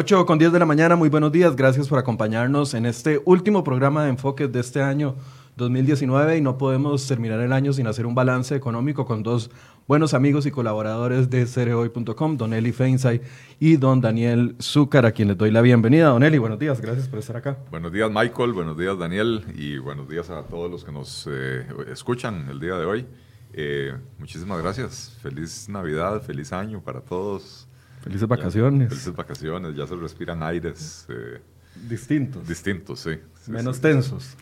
8 con 10 de la mañana, muy buenos días, gracias por acompañarnos en este último programa de enfoques de este año 2019 y no podemos terminar el año sin hacer un balance económico con dos buenos amigos y colaboradores de cereoy.com, Don Eli Feinsay y Don Daniel Zúcar, a quien les doy la bienvenida. Don Eli, buenos días, gracias por estar acá. Buenos días Michael, buenos días Daniel y buenos días a todos los que nos eh, escuchan el día de hoy. Eh, muchísimas gracias, feliz Navidad, feliz año para todos. Felices vacaciones. felices vacaciones, ya se respiran aires. Eh, distintos. Distintos, sí. Menos tensos.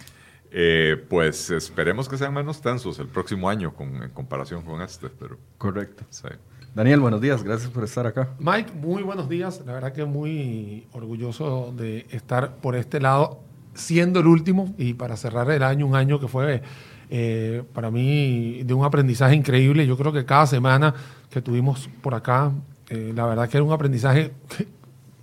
Eh, pues esperemos que sean menos tensos el próximo año con, en comparación con este. Pero, Correcto. Daniel, buenos días, gracias por estar acá. Mike, muy buenos días. La verdad que muy orgulloso de estar por este lado, siendo el último y para cerrar el año, un año que fue eh, para mí de un aprendizaje increíble. Yo creo que cada semana que tuvimos por acá eh, la verdad que era un aprendizaje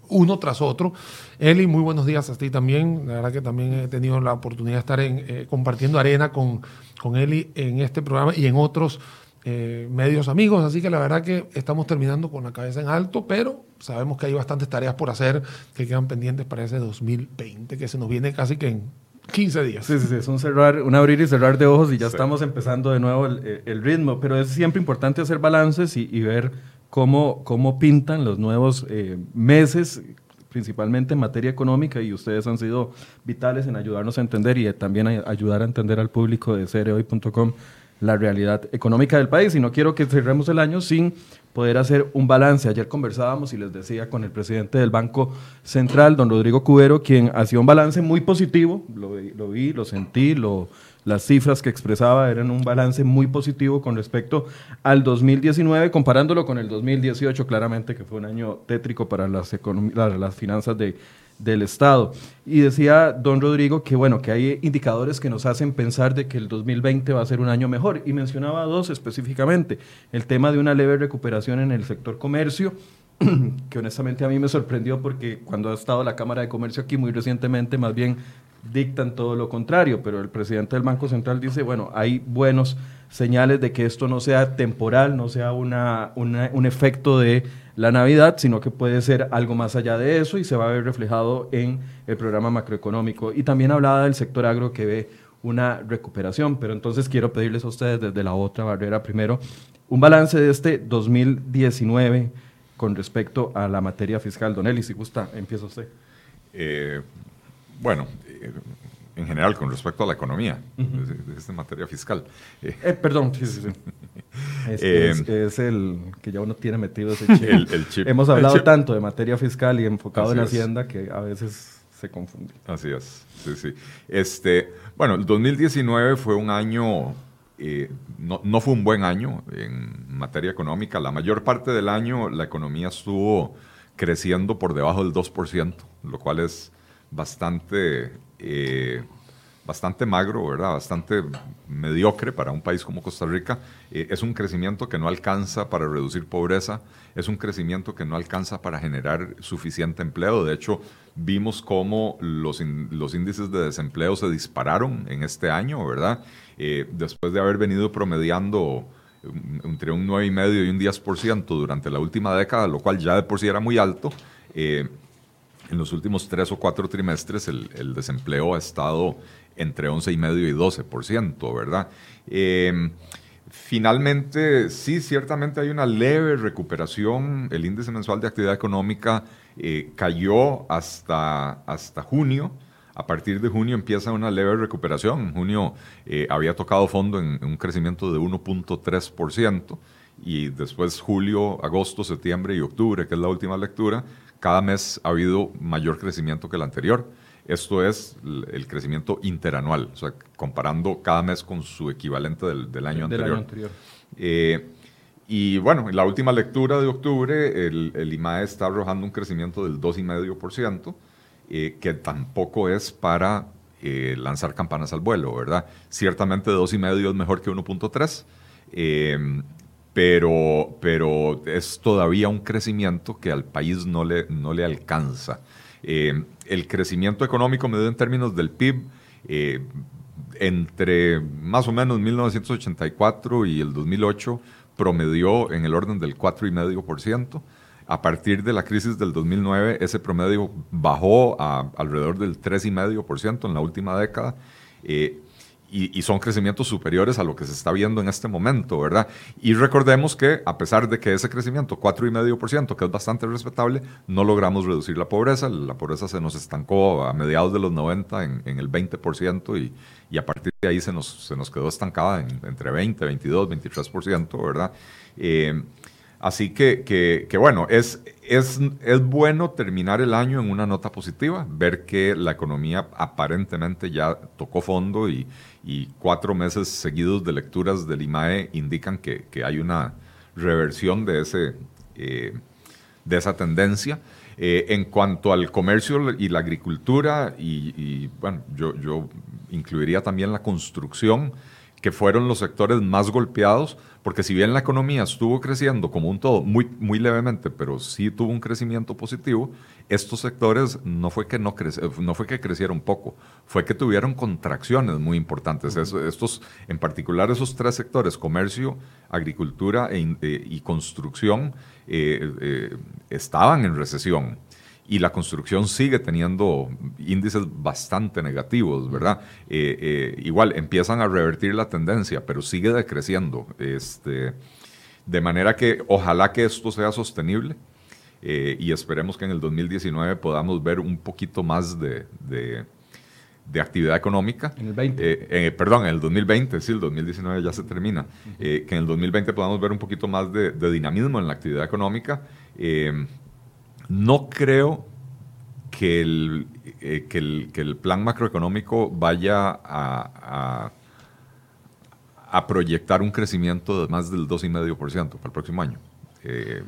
uno tras otro. Eli, muy buenos días a ti también. La verdad que también he tenido la oportunidad de estar en, eh, compartiendo arena con, con Eli en este programa y en otros eh, medios amigos. Así que la verdad que estamos terminando con la cabeza en alto, pero sabemos que hay bastantes tareas por hacer que quedan pendientes para ese 2020, que se nos viene casi que en 15 días. Sí, sí, sí, es un, cerrar, un abrir y cerrar de ojos y ya estamos empezando de nuevo el, el, ritmo, pero es siempre importante hacer balances y, y ver cómo, cómo pintan los nuevos eh, meses, principalmente en materia económica, y ustedes han sido vitales en ayudarnos a entender y también ayudar a entender al público de cereoy.com la realidad económica del país. Y no quiero que cerremos el año sin poder hacer un balance. Ayer conversábamos y les decía con el presidente del Banco Central, don Rodrigo Cubero, quien hacía un balance muy positivo, lo, lo vi, lo sentí, lo, las cifras que expresaba eran un balance muy positivo con respecto al 2019, comparándolo con el 2018, claramente que fue un año tétrico para las, las finanzas de, del Estado. Y decía don Rodrigo que, bueno, que hay indicadores que nos hacen pensar de que el 2020 va a ser un año mejor. Y mencionaba dos específicamente. El tema de una leve recuperación en el sector comercio, que honestamente a mí me sorprendió porque cuando ha estado la Cámara de Comercio aquí muy recientemente, más bien dictan todo lo contrario, pero el presidente del Banco Central dice, bueno, hay buenos señales de que esto no sea temporal, no sea una, un efecto de la Navidad, sino que puede ser algo más allá de eso y se va a ver reflejado en el programa macroeconómico. Y también hablaba del sector agro que ve una recuperación, pero entonces quiero pedirles a ustedes desde la otra barrera primero un balance de este 2019 con respecto a la materia fiscal. Don Eli, si gusta, empieza usted. Eh, bueno, eh, en general con respecto a la economía, de, esta materia fiscal. Eh, eh perdón, sí, sí, sí. Es, el que ya uno tiene metido ese chip. El, chip. Hemos hablado tanto de materia fiscal y enfocado en Hacienda que a veces se confunde. Así es, sí, sí. Este, bueno, el 2019 fue un año, no, no, fue un buen año en materia económica. La mayor parte del año la economía estuvo creciendo por debajo del 2%, lo cual es bastante, eh, bastante magro, ¿verdad? Bastante mediocre para un país como Costa Rica. Eh, es un crecimiento que no alcanza para reducir pobreza, es un crecimiento que no alcanza para generar suficiente empleo. De hecho, vimos cómo los, los índices de desempleo se dispararon en este año, ¿verdad? Eh, después de haber venido promediando entre un 9,5 y un 10% durante la última década, lo cual ya de por sí era muy alto en los últimos tres o cuatro trimestres el, desempleo ha estado entre 11,5 y 12%, ¿verdad? Em, finalmente, sí, ciertamente hay una leve recuperación. El índice mensual de actividad económica eh, cayó hasta, hasta junio. A partir de junio empieza una leve recuperación. En junio eh, había tocado fondo en, un crecimiento de 1.3% y después julio, agosto, septiembre y octubre, que es la última lectura, cada mes ha habido mayor crecimiento que el anterior. Esto es el crecimiento interanual, o sea, comparando cada mes con su equivalente del, año anterior. Eh, y bueno, en la última lectura de octubre, el, el IMAE está arrojando un crecimiento del 2,5%, eh, que tampoco es para eh, lanzar campanas al vuelo, ¿verdad? Ciertamente 2,5 es mejor que 1.3. Pero, pero es todavía un crecimiento que al país no le, no le alcanza. Eh, el crecimiento económico medido en términos del PIB, eh, entre más o menos 1984 y el 2008, promedió en el orden del 4,5%. A partir de la crisis del 2009, ese promedio bajó a alrededor del 3,5% en la última década. Eh, y, son crecimientos superiores a lo que se está viendo en este momento, ¿verdad? Y recordemos que a pesar de que ese crecimiento, 4,5%, que es bastante respetable, no logramos reducir la pobreza. La pobreza se nos estancó a mediados de los 90 en, el 20% y, y, a partir de ahí se nos, se nos quedó estancada en, entre 20, 22, 23%, ¿verdad? Eh, Así que, que, bueno, es, es, es, bueno terminar el año en una nota positiva, ver que la economía aparentemente ya tocó fondo y, y cuatro meses seguidos de lecturas del IMAE indican que, que hay una reversión de, ese, eh, de esa tendencia. Eh, en cuanto al comercio y la agricultura, y, y bueno, yo, yo incluiría también la construcción, que fueron los sectores más golpeados, porque si bien la economía estuvo creciendo como un todo, muy, muy levemente, pero sí tuvo un crecimiento positivo, estos sectores no fue que, no, no fue que crecieron poco, fue que tuvieron contracciones muy importantes. estos, en particular esos tres sectores, comercio, agricultura e eh, y construcción, eh, eh, estaban en recesión y la construcción sigue teniendo índices bastante negativos, ¿verdad? Eh, eh, igual empiezan a revertir la tendencia, pero sigue decreciendo. Este, de manera que ojalá que esto sea sostenible eh, y esperemos que en el 2019 podamos ver un poquito más de, de, actividad económica. En el 20. perdón, en el 2020, sí, el 2019 ya se termina. que en el 2020 podamos ver un poquito más de, dinamismo en la actividad económica. No creo que el, eh, que el, plan macroeconómico vaya a, a, proyectar un crecimiento de más del 2,5% para el próximo año. Eh,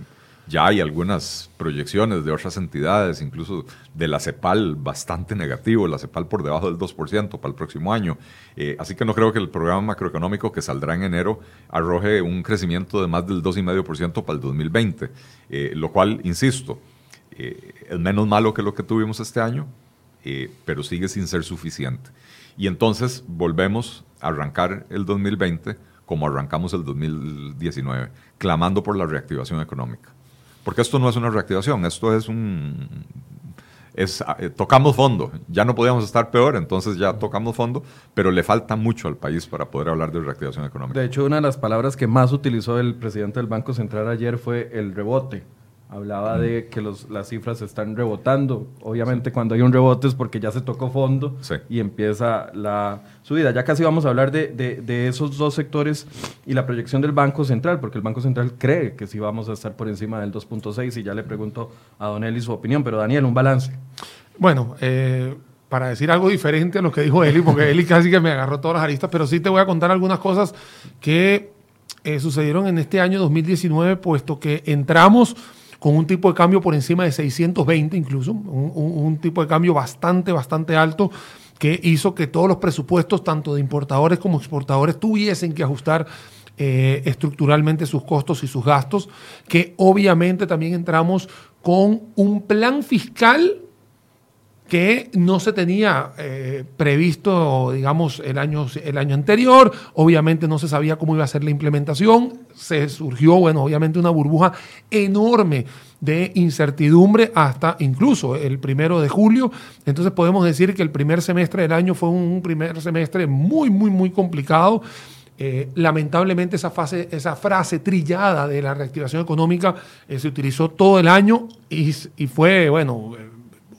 ya hay algunas proyecciones de otras entidades, incluso de la CEPAL bastante negativo, la CEPAL por debajo del 2% para el próximo año. Eh, así que no creo que el programa macroeconómico que saldrá en enero arroje un crecimiento de más del 2,5% para el 2020, lo cual, insisto, eh, es menos malo que lo que tuvimos este año, eh, pero sigue sin ser suficiente. Y entonces volvemos a arrancar el 2020 como arrancamos el 2019, clamando por la reactivación económica. Porque esto no es una reactivación, esto es un... Es, eh, tocamos fondo, ya no podíamos estar peor, entonces ya tocamos fondo, pero le falta mucho al país para poder hablar de reactivación económica. De hecho, una de las palabras que más utilizó el presidente del Banco Central ayer fue el rebote Hablaba de que los, las cifras están rebotando. Obviamente cuando hay un rebote es porque ya se tocó fondo y empieza la subida. Ya casi vamos a hablar de, de, esos dos sectores y la proyección del Banco Central, porque el Banco Central cree que sí vamos a estar por encima del 2.6 y ya le pregunto a Don Eli su opinión. Pero Daniel, un balance. Bueno, eh, para decir algo diferente a lo que dijo Eli, porque Eli casi que me agarró todas las aristas, pero sí te voy a contar algunas cosas que eh, sucedieron en este año 2019, puesto que entramos con un tipo de cambio por encima de 620 incluso, un, tipo de cambio bastante, bastante alto que hizo que todos los presupuestos, tanto de importadores como exportadores, tuviesen que ajustar eh, estructuralmente sus costos y sus gastos, que obviamente también entramos con un plan fiscal que no se tenía eh, previsto, digamos, el año, el año anterior. Obviamente no se sabía cómo iba a ser la implementación. Se surgió, bueno, obviamente una burbuja enorme de incertidumbre hasta incluso el primero de julio. Entonces podemos decir que el primer semestre del año fue un primer semestre muy, muy, muy complicado. Eh, lamentablemente esa, fase, esa frase trillada de la reactivación económica eh, se utilizó todo el año y, y fue, bueno,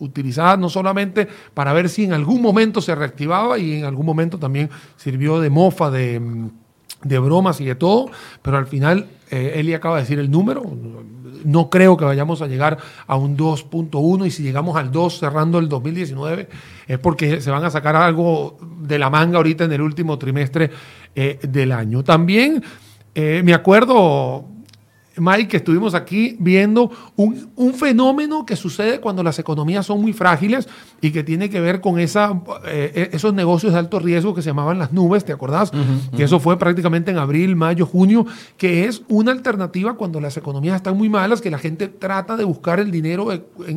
utilizada no solamente para ver si en algún momento se reactivaba y en algún momento también sirvió de mofa, de, bromas y de todo, pero al final eh, Eli acaba de decir el número, no creo que vayamos a llegar a un 2.1 y si llegamos al 2 cerrando el 2019 es porque se van a sacar algo de la manga ahorita en el último trimestre eh, del año. También eh, me acuerdo Mike, estuvimos aquí viendo un, fenómeno que sucede cuando las economías son muy frágiles y que tiene que ver con esa, eh, esos negocios de alto riesgo que se llamaban las nubes, ¿te acordás? Que eso fue prácticamente en abril, mayo, junio, que es una alternativa cuando las economías están muy malas, que la gente trata de buscar el dinero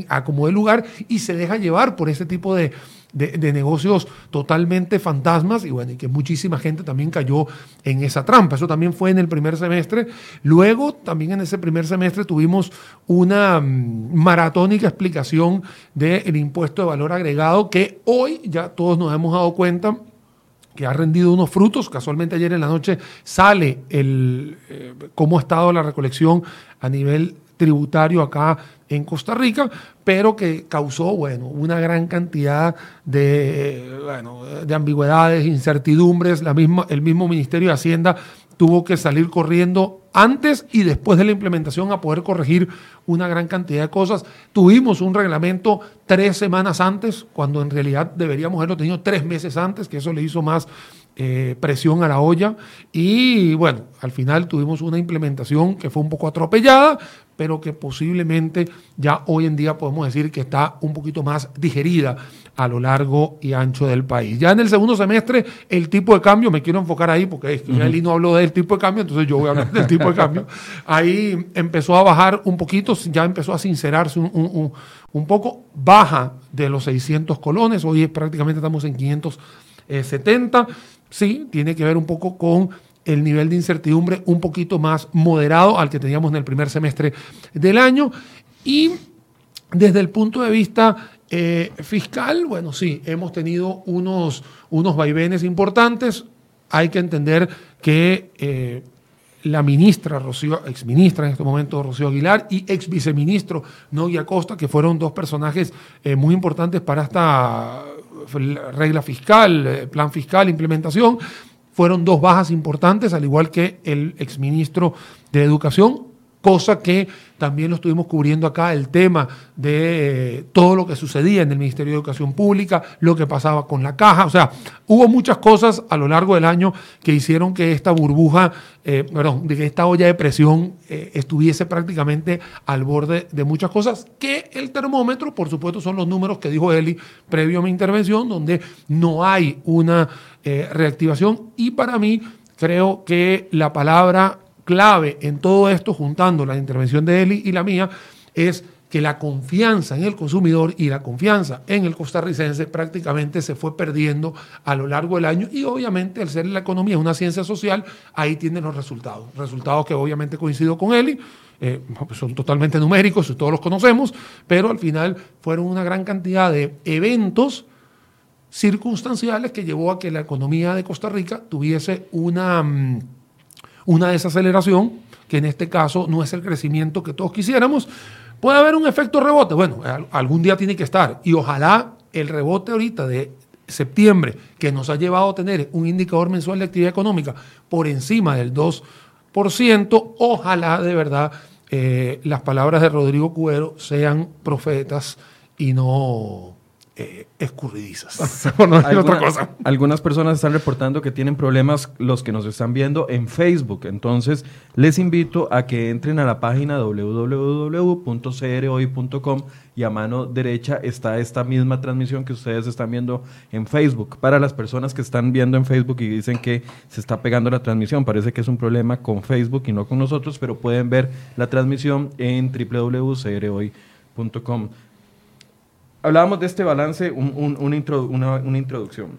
a como de lugar y se deja llevar por ese tipo de, de, negocios totalmente fantasmas y bueno, y que muchísima gente también cayó en esa trampa. Eso también fue en el primer semestre. Luego, también en ese primer semestre tuvimos una mm, maratónica explicación del impuesto de valor agregado que hoy ya todos nos hemos dado cuenta que ha rendido unos frutos. Casualmente ayer en la noche sale el eh, cómo ha estado la recolección a nivel tributario acá en Costa Rica, pero que causó, bueno, una gran cantidad de, bueno, de ambigüedades, incertidumbres. La misma, el mismo Ministerio de Hacienda tuvo que salir corriendo antes y después de la implementación a poder corregir una gran cantidad de cosas. Tuvimos un reglamento tres semanas antes, cuando en realidad deberíamos haberlo tenido tres meses antes, que eso le hizo más eh, presión a la olla. Y bueno, al final tuvimos una implementación que fue un poco atropellada, pero que posiblemente ya hoy en día podemos decir que está un poquito más digerida a lo largo y ancho del país. Ya en el segundo semestre, el tipo de cambio, me quiero enfocar ahí porque es que uh no habló del tipo de cambio, entonces yo voy a hablar del tipo de cambio. Ahí empezó a bajar un poquito, ya empezó a sincerarse un, un poco, baja de los 600 colones, hoy prácticamente estamos en 570. Sí, tiene que ver un poco con el nivel de incertidumbre un poquito más moderado al que teníamos en el primer semestre del año. Y desde el punto de vista eh, fiscal, bueno, sí, hemos tenido unos, unos vaivenes importantes. Hay que entender que eh, la ministra, Rocío, exministra en este momento, Rocío Aguilar, y ex viceministro Nogui Acosta, que fueron dos personajes eh, muy importantes para esta regla fiscal, plan fiscal, implementación, fueron dos bajas importantes, al igual que el exministro de Educación, cosa que también lo estuvimos cubriendo acá, el tema de eh, todo lo que sucedía en el Ministerio de Educación Pública, lo que pasaba con la caja, o sea, hubo muchas cosas a lo largo del año que hicieron que esta burbuja, eh, perdón, de que esta olla de presión eh, estuviese prácticamente al borde de muchas cosas, que el termómetro, por supuesto, son los números que dijo Eli previo a mi intervención, donde no hay una reactivación. Y para mí creo que la palabra clave en todo esto, juntando la intervención de Eli y la mía, es que la confianza en el consumidor y la confianza en el costarricense prácticamente se fue perdiendo a lo largo del año y obviamente al ser la economía una ciencia social, ahí tienen los resultados. Resultados que obviamente coincido con Eli, eh, son totalmente numéricos, todos los conocemos, pero al final fueron una gran cantidad de eventos circunstanciales que llevó a que la economía de Costa Rica tuviese una... Una desaceleración, que en este caso no es el crecimiento que todos quisiéramos. ¿Puede haber un efecto rebote? Bueno, algún día tiene que estar. Y ojalá el rebote ahorita de septiembre, que nos ha llevado a tener un indicador mensual de actividad económica por encima del 2%, ojalá de verdad eh, las palabras de Rodrigo Cuero sean profetas y no eh, escurridizas. otra cosa. Algunas personas están reportando que tienen problemas los que nos están viendo en Facebook. Entonces, les invito a que entren a la página www.crhoy.com y a mano derecha está esta misma transmisión que ustedes están viendo en Facebook. Para las personas que están viendo en Facebook y dicen que se está pegando la transmisión, parece que es un problema con Facebook y no con nosotros, pero pueden ver la transmisión en www.crhoy.com hablábamos de este balance, una, introducción.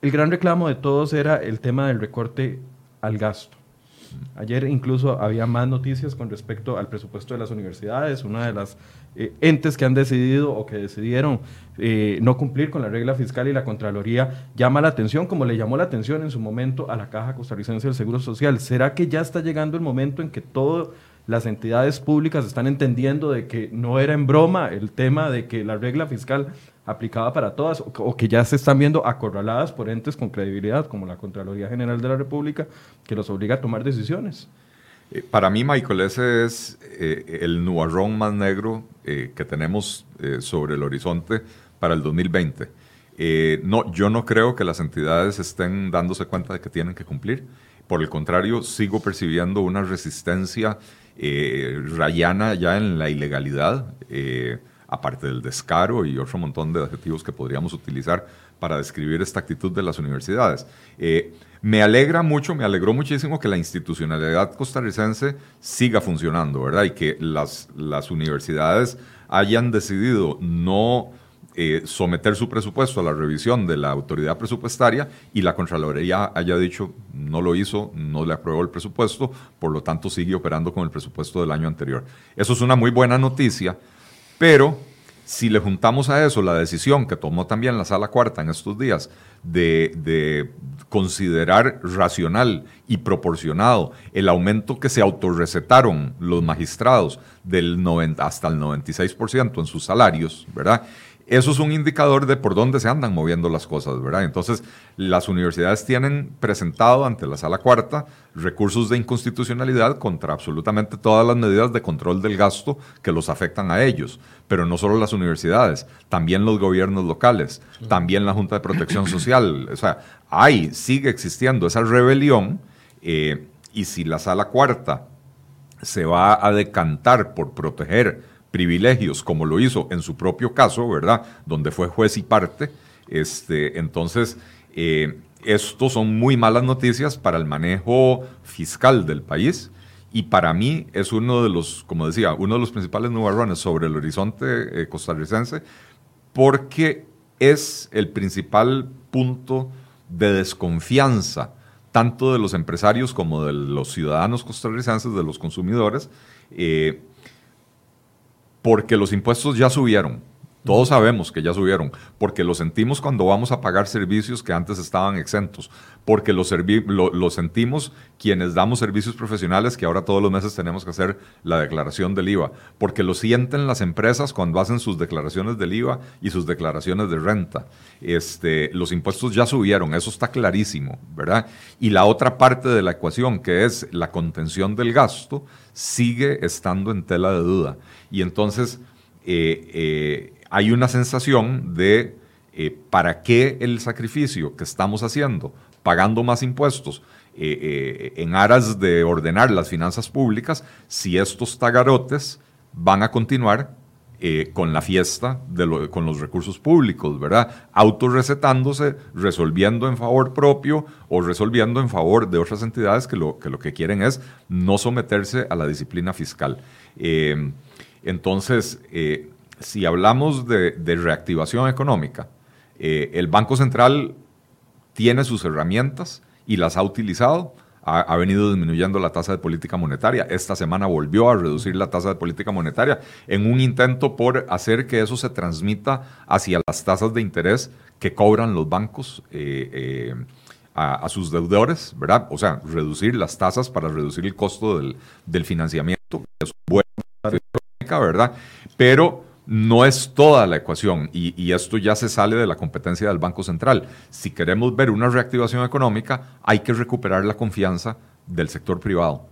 El gran reclamo de todos era el tema del recorte al gasto. Ayer incluso había más noticias con respecto al presupuesto de las universidades. Una de las eh, entes que han decidido o que decidieron eh, no cumplir con la regla fiscal y la Contraloría llama la atención, como le llamó la atención en su momento a la Caja Costarricense del Seguro Social. ¿Será que ya está llegando el momento en que todo las entidades públicas están entendiendo de que no era en broma el tema de que la regla fiscal aplicaba para todas o, que ya se están viendo acorraladas por entes con credibilidad como la Contraloría General de la República que los obliga a tomar decisiones. Eh, para mí, Michael, ese es eh, el nubarrón más negro eh, que tenemos sobre el horizonte para el 2020. no, yo no creo que las entidades estén dándose cuenta de que tienen que cumplir. Por el contrario, sigo percibiendo una resistencia eh, rayana ya en la ilegalidad, eh, aparte del descaro y otro montón de adjetivos que podríamos utilizar para describir esta actitud de las universidades. Eh, me alegra mucho, me alegró muchísimo que la institucionalidad costarricense siga funcionando, ¿verdad? Y que las, las universidades hayan decidido no eh, someter su presupuesto a la revisión de la autoridad presupuestaria y la Contraloría haya dicho no lo hizo, no le aprobó el presupuesto, por lo tanto sigue operando con el presupuesto del año anterior. Eso es una muy buena noticia, pero si le juntamos a eso la decisión que tomó también la Sala Cuarta en estos días de, considerar racional y proporcionado el aumento que se autorrecetaron los magistrados del 90, hasta el 96% en sus salarios, ¿verdad? Eso es un indicador de por dónde se andan moviendo las cosas, ¿verdad? Entonces, las universidades tienen presentado ante la sala cuarta recursos de inconstitucionalidad contra absolutamente todas las medidas de control del gasto que los afectan a ellos. Pero no solo las universidades, también los gobiernos locales, también la Junta de Protección Social. O sea, hay, sigue existiendo esa rebelión eh, y si la sala cuarta se va a decantar por proteger privilegios, como lo hizo en su propio caso, ¿verdad? Donde fue juez y parte. Este, entonces, eh, estos son muy malas noticias para el manejo fiscal del país y para mí es uno de los, como decía, uno de los principales nubarrones sobre el horizonte eh, costarricense porque es el principal punto de desconfianza tanto de los empresarios como de los ciudadanos costarricenses, de los consumidores, eh, porque los impuestos ya subieron. Todos sabemos que ya subieron, porque lo sentimos cuando vamos a pagar servicios que antes estaban exentos, porque lo, sentimos quienes damos servicios profesionales que ahora todos los meses tenemos que hacer la declaración del IVA, porque lo sienten las empresas cuando hacen sus declaraciones del IVA y sus declaraciones de renta. Este, los impuestos ya subieron, eso está clarísimo, ¿verdad? Y la otra parte de la ecuación, que es la contención del gasto, sigue estando en tela de duda. Y entonces eh, eh, hay una sensación de eh, para qué el sacrificio que estamos haciendo, pagando más impuestos, en aras de ordenar las finanzas públicas, si estos tagarotes van a continuar con la fiesta de con los recursos públicos, ¿verdad? Autorrecetándose, resolviendo en favor propio o resolviendo en favor de otras entidades que lo que, quieren es no someterse a la disciplina fiscal. Entonces, eh, si hablamos de, reactivación económica, eh, el Banco Central tiene sus herramientas y las ha utilizado. Ha, venido disminuyendo la tasa de política monetaria. Esta semana volvió a reducir la tasa de política monetaria en un intento por hacer que eso se transmita hacia las tasas de interés que cobran los bancos eh, a, sus deudores, ¿verdad? O sea, reducir las tasas para reducir el costo del, financiamiento. Es bueno ¿verdad? Pero no es toda la ecuación y, esto ya se sale de la competencia del Banco Central. Si queremos ver una reactivación económica, hay que recuperar la confianza del sector privado.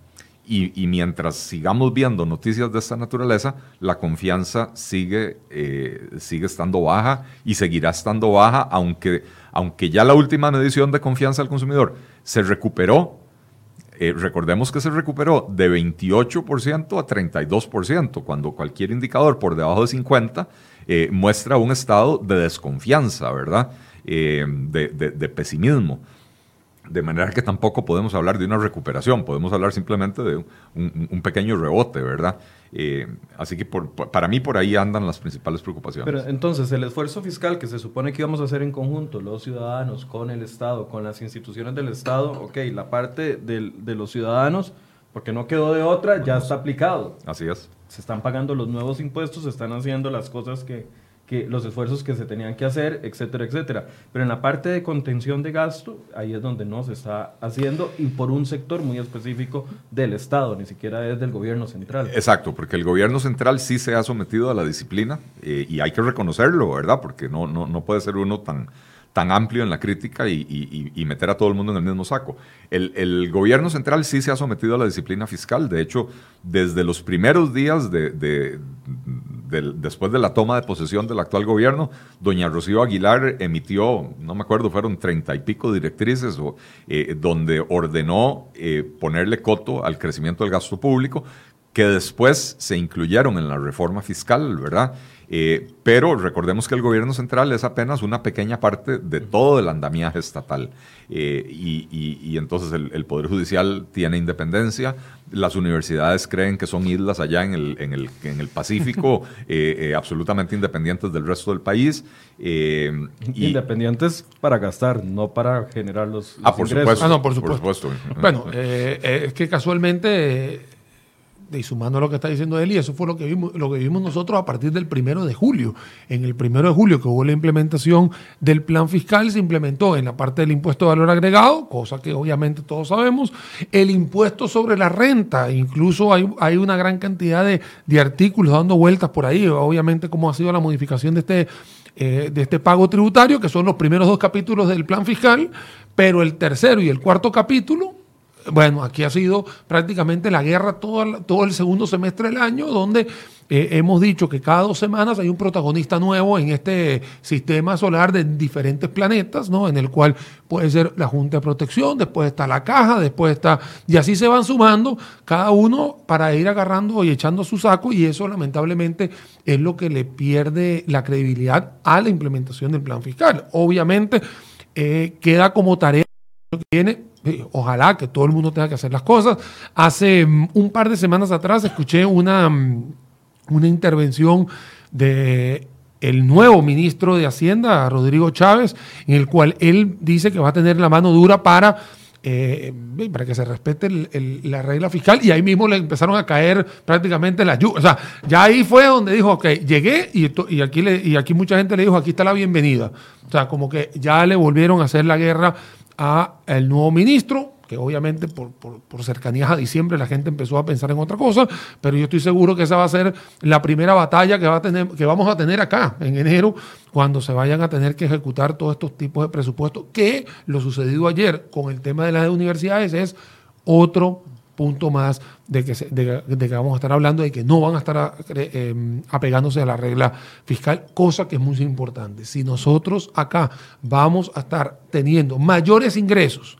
Y, mientras sigamos viendo noticias de esta naturaleza, la confianza sigue, eh, sigue estando baja y seguirá estando baja, aunque, aunque ya la última medición de confianza del consumidor se recuperó eh, recordemos que se recuperó de 28% a 32%, cuando cualquier indicador por debajo de 50 eh, muestra un estado de desconfianza, ¿verdad? Eh, de, pesimismo. De manera que tampoco podemos hablar de una recuperación, podemos hablar simplemente de un pequeño rebote, ¿verdad? Eh, así que para mí por ahí andan las principales preocupaciones. Pero entonces el esfuerzo fiscal que se supone que íbamos a hacer en conjunto, los ciudadanos, con el Estado, con las instituciones del Estado, ok, la parte de los ciudadanos, porque no quedó de otra, ya está aplicado. Así es. Se están pagando los nuevos impuestos, se están haciendo las cosas que, que los esfuerzos que se tenían que hacer, etcétera, etcétera. Pero en la parte de contención de gasto, ahí es donde no se está haciendo y por un sector muy específico del Estado, ni siquiera es del gobierno central. Exacto, porque el gobierno central sí se ha sometido a la disciplina eh, y hay que reconocerlo, ¿verdad? Porque no, no, no puede ser uno tan tan amplio en la crítica y, meter a todo el mundo en el mismo saco. El, gobierno central sí se ha sometido a la disciplina fiscal. De hecho, desde los primeros días de, después de la toma de posesión del actual gobierno, doña Rocío Aguilar emitió, no me acuerdo, fueron treinta y pico directrices eh, donde ordenó eh, ponerle coto al crecimiento del gasto público que después se incluyeron en la reforma fiscal, ¿verdad? Eh, pero recordemos que el gobierno central es apenas una pequeña parte de todo el andamiaje estatal. Eh, y, entonces el, Poder Judicial tiene independencia. Las universidades creen que son islas allá en el, en el, en el Pacífico, eh, absolutamente independientes del resto del país. independientes para gastar, no para generar los, ah, por Supuesto, ah, no, por supuesto. Por supuesto. Bueno, es que casualmente y sumando lo que está diciendo él, eso fue lo que vimos, lo que vimos nosotros a partir del primero de julio. En el primero de julio que hubo la implementación del plan fiscal, se implementó en la parte del impuesto de valor agregado, cosa que obviamente todos sabemos, el impuesto sobre la renta, incluso hay, hay una gran cantidad de, artículos dando vueltas por ahí, obviamente cómo ha sido la modificación de este, eh, de este pago tributario, que son los primeros dos capítulos del plan fiscal, pero el tercero y el cuarto capítulo bueno, aquí ha sido prácticamente la guerra todo, todo el segundo semestre del año, donde eh, hemos dicho que cada dos semanas hay un protagonista nuevo en este sistema solar de diferentes planetas, ¿no? En el cual puede ser la Junta de Protección, después está la caja, después está. Y así se van sumando cada uno para ir agarrando y echando su saco, y eso lamentablemente es lo que le pierde la credibilidad a la implementación del plan fiscal. Obviamente, eh, queda como tarea que viene Ojalá que todo el mundo tenga que hacer las cosas. Hace mm, un par de semanas atrás escuché una, mm, una intervención de el nuevo ministro de Hacienda, Rodrigo Chávez, en el cual él dice que va a tener la mano dura para, eh, para que se respete la regla fiscal y ahí mismo le empezaron a caer prácticamente las lluvias. O sea, ya ahí fue donde dijo, ok, llegué y, y, aquí le, y aquí mucha gente le dijo, aquí está la bienvenida. O sea, como que ya le volvieron a hacer la guerra a el nuevo ministro, que obviamente por, por, cercanías a diciembre la gente empezó a pensar en otra cosa, pero yo estoy seguro que esa va a ser la primera batalla que, va a tener, que vamos a tener acá en enero, cuando se vayan a tener que ejecutar todos estos tipos de presupuestos, que lo sucedido ayer con el tema de las universidades es otro punto más de que, de, que vamos a estar hablando de que no van a estar em, apegándose a la regla fiscal, cosa que es muy importante. Si nosotros acá vamos a estar teniendo mayores ingresos,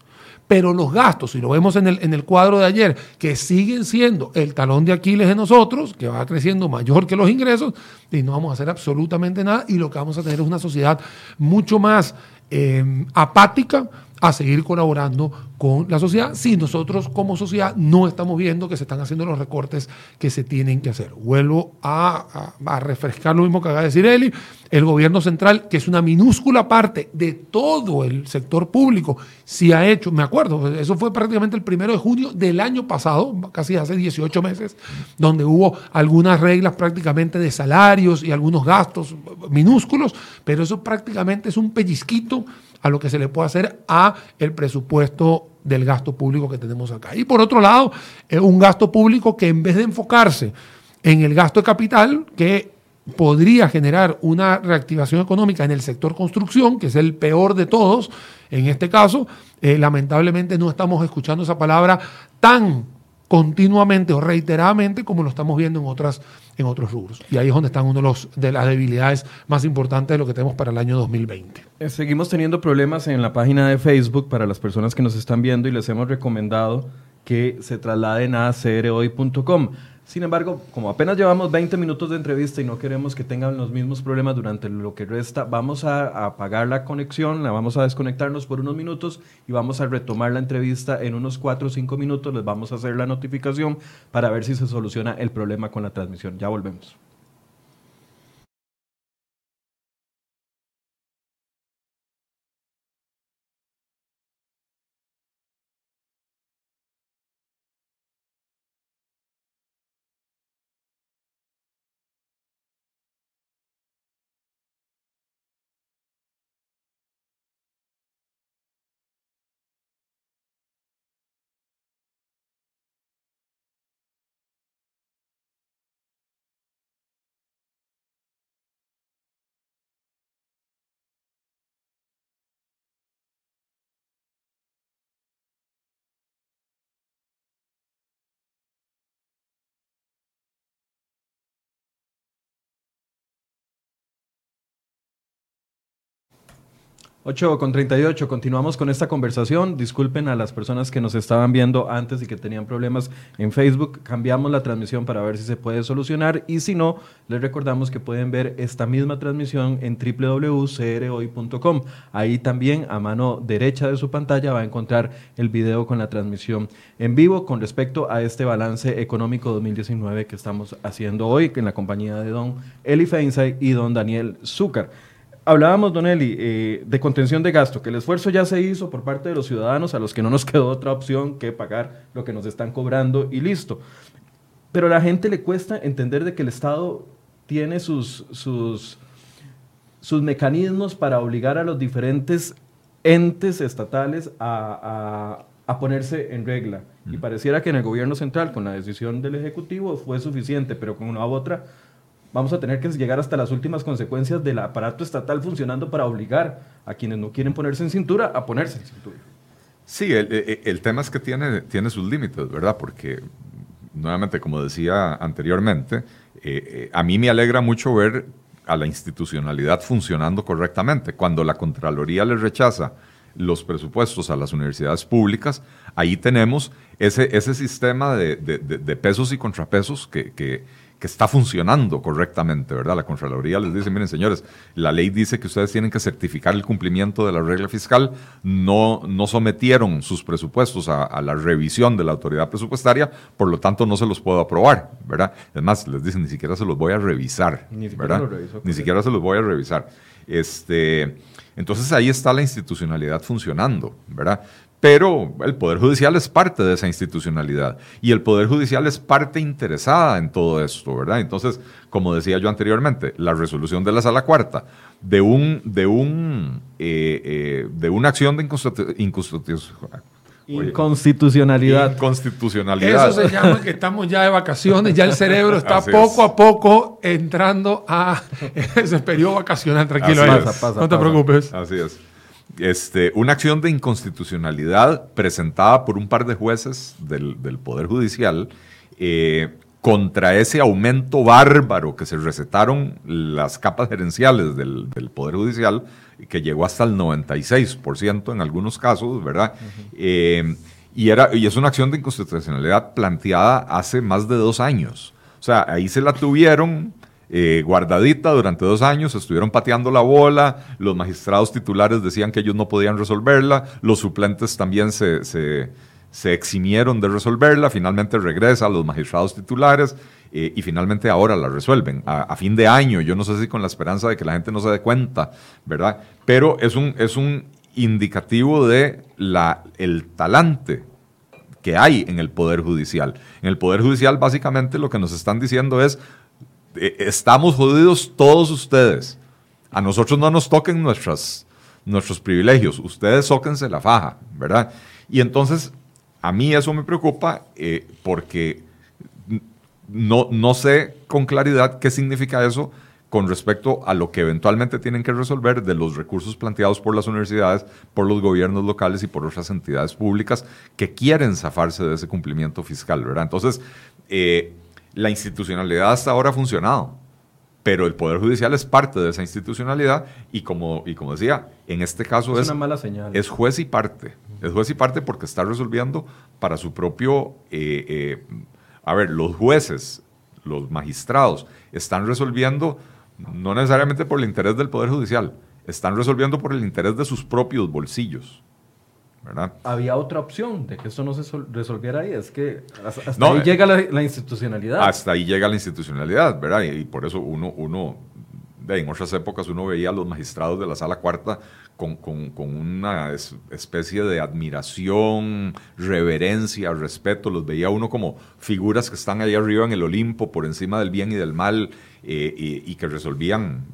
pero los gastos, si lo vemos en el, en el cuadro de ayer, que siguen siendo el talón de Aquiles de nosotros, que va creciendo mayor que los ingresos, y no vamos a hacer absolutamente nada, y lo que vamos a tener es una sociedad mucho más em, apática, a seguir colaborando con la sociedad si nosotros como sociedad no estamos viendo que se están haciendo los recortes que se tienen que hacer. Vuelvo a, refrescar lo mismo que acaba de decir Eli, el gobierno central, que es una minúscula parte de todo el sector público, si ha hecho, me acuerdo, eso fue prácticamente el primero de junio del año pasado, casi hace 18 meses, donde hubo algunas reglas prácticamente de salarios y algunos gastos minúsculos, pero eso prácticamente es un pellizquito a lo que se le puede hacer a el presupuesto del gasto público que tenemos acá. Y por otro lado, un gasto público que en vez de enfocarse en el gasto de capital, que podría generar una reactivación económica en el sector construcción, que es el peor de todos, en este caso, eh, lamentablemente no estamos escuchando esa palabra tan continuamente o reiteradamente como lo estamos viendo en otras en otros rubros. Y ahí es donde están una de, los, de las debilidades más importantes de lo que tenemos para el año 2020. Eh, seguimos teniendo problemas en la página de Facebook para las personas que nos están viendo y les hemos recomendado que se trasladen a crhoy.com. Sin embargo, como apenas llevamos 20 minutos de entrevista y no queremos que tengan los mismos problemas durante lo que resta, vamos a, apagar la conexión, la vamos a desconectarnos por unos minutos y vamos a retomar la entrevista en unos 4 o 5 minutos. Les vamos a hacer la notificación para ver si se soluciona el problema con la transmisión. Ya volvemos. 8 con 38, continuamos con esta conversación. Disculpen a las personas que nos estaban viendo antes y que tenían problemas en Facebook. Cambiamos la transmisión para ver si se puede solucionar y si no, les recordamos que pueden ver esta misma transmisión en www.crhoy.com. Ahí también a mano derecha de su pantalla va a encontrar el video con la transmisión en vivo con respecto a este balance económico 2019 que estamos haciendo hoy en la compañía de don Eli Feinsay y don Daniel Zúcar. Hablábamos, Don Eli, eh, de contención de gasto, que el esfuerzo ya se hizo por parte de los ciudadanos a los que no nos quedó otra opción que pagar lo que nos están cobrando y listo. Pero a la gente le cuesta entender de que el Estado tiene sus, sus, sus mecanismos para obligar a los diferentes entes estatales a, a, a ponerse en regla. Y pareciera que en el gobierno central, con la decisión del Ejecutivo, fue suficiente, pero con una u otra vamos a tener que llegar hasta las últimas consecuencias del aparato estatal funcionando para obligar a quienes no quieren ponerse en cintura a ponerse en cintura. Sí, el, tema es que tiene, tiene sus límites, ¿verdad? Porque, nuevamente, como decía anteriormente, eh, eh, a mí me alegra mucho ver a la institucionalidad funcionando correctamente. Cuando la Contraloría le rechaza los presupuestos a las universidades públicas, ahí tenemos ese, ese sistema de, pesos y contrapesos que que está funcionando correctamente, ¿verdad? La Contraloría les dice, miren señores, la ley dice que ustedes tienen que certificar el cumplimiento de la regla fiscal, no, no sometieron sus presupuestos a, la revisión de la autoridad presupuestaria, por lo tanto no se los puedo aprobar, ¿verdad? Es más, les dicen, ni siquiera se los voy a revisar, ni ¿verdad? ni siquiera se los voy a revisar. Este, entonces ahí está la institucionalidad funcionando, ¿verdad? Pero el Poder Judicial es parte de esa institucionalidad y el Poder Judicial es parte interesada en todo esto, ¿verdad? Entonces, como decía yo anteriormente, la resolución de la Sala Cuarta de, un, de, un, eh, eh, de una acción de inconstitucionalidad. Inconstitucionalidad. Inconstitucionalidad. Eso se llama que estamos ya de vacaciones, ya el cerebro está poco a poco entrando a ese periodo vacacional. Tranquilo, no te preocupes. Así es este, una acción de inconstitucionalidad presentada por un par de jueces del, Poder Judicial eh, contra ese aumento bárbaro que se recetaron las capas gerenciales del, Poder Judicial, que llegó hasta el 96% en algunos casos, ¿verdad? Eh, y, era, y es una acción de inconstitucionalidad planteada hace más de dos años. O sea, ahí se la tuvieron eh, guardadita durante dos años, estuvieron pateando la bola, los magistrados titulares decían que ellos no podían resolverla, los suplentes también se, se, eximieron de resolverla, finalmente regresa a los magistrados titulares eh, y finalmente ahora la resuelven. A, fin de año, yo no sé si con la esperanza de que la gente no se dé cuenta, ¿verdad? Pero es un, es un indicativo de la, el talante que hay en el Poder Judicial. En el Poder Judicial básicamente lo que nos están diciendo es, estamos jodidos todos ustedes. A nosotros no nos toquen nuestros privilegios, ustedes zóquense la faja, ¿verdad? Y entonces, a mí eso me preocupa eh, porque no, no sé con claridad qué significa eso con respecto a lo que eventualmente tienen que resolver de los recursos planteados por las universidades, por los gobiernos locales y por otras entidades públicas que quieren zafarse de ese cumplimiento fiscal, ¿verdad? Entonces, eh, la institucionalidad hasta ahora ha funcionado, pero el Poder Judicial es parte de esa institucionalidad y como, y como decía, en este caso es, una mala señal. es juez y parte. Es juez y parte porque está resolviendo para su propio... Eh, eh, a ver, los jueces, los magistrados, están resolviendo no necesariamente por el interés del Poder Judicial, están resolviendo por el interés de sus propios bolsillos. Había otra opción de que esto no se resolviera ahí, es que hasta, ahí eh, llega la, institucionalidad. Hasta ahí llega la institucionalidad, ¿verdad? Y, por eso uno, uno, en otras épocas uno veía a los magistrados de la sala cuarta con, con, con, una especie de admiración, reverencia, respeto, los veía uno como figuras que están ahí arriba en el Olimpo, por encima del bien y del mal, eh, y, que resolvían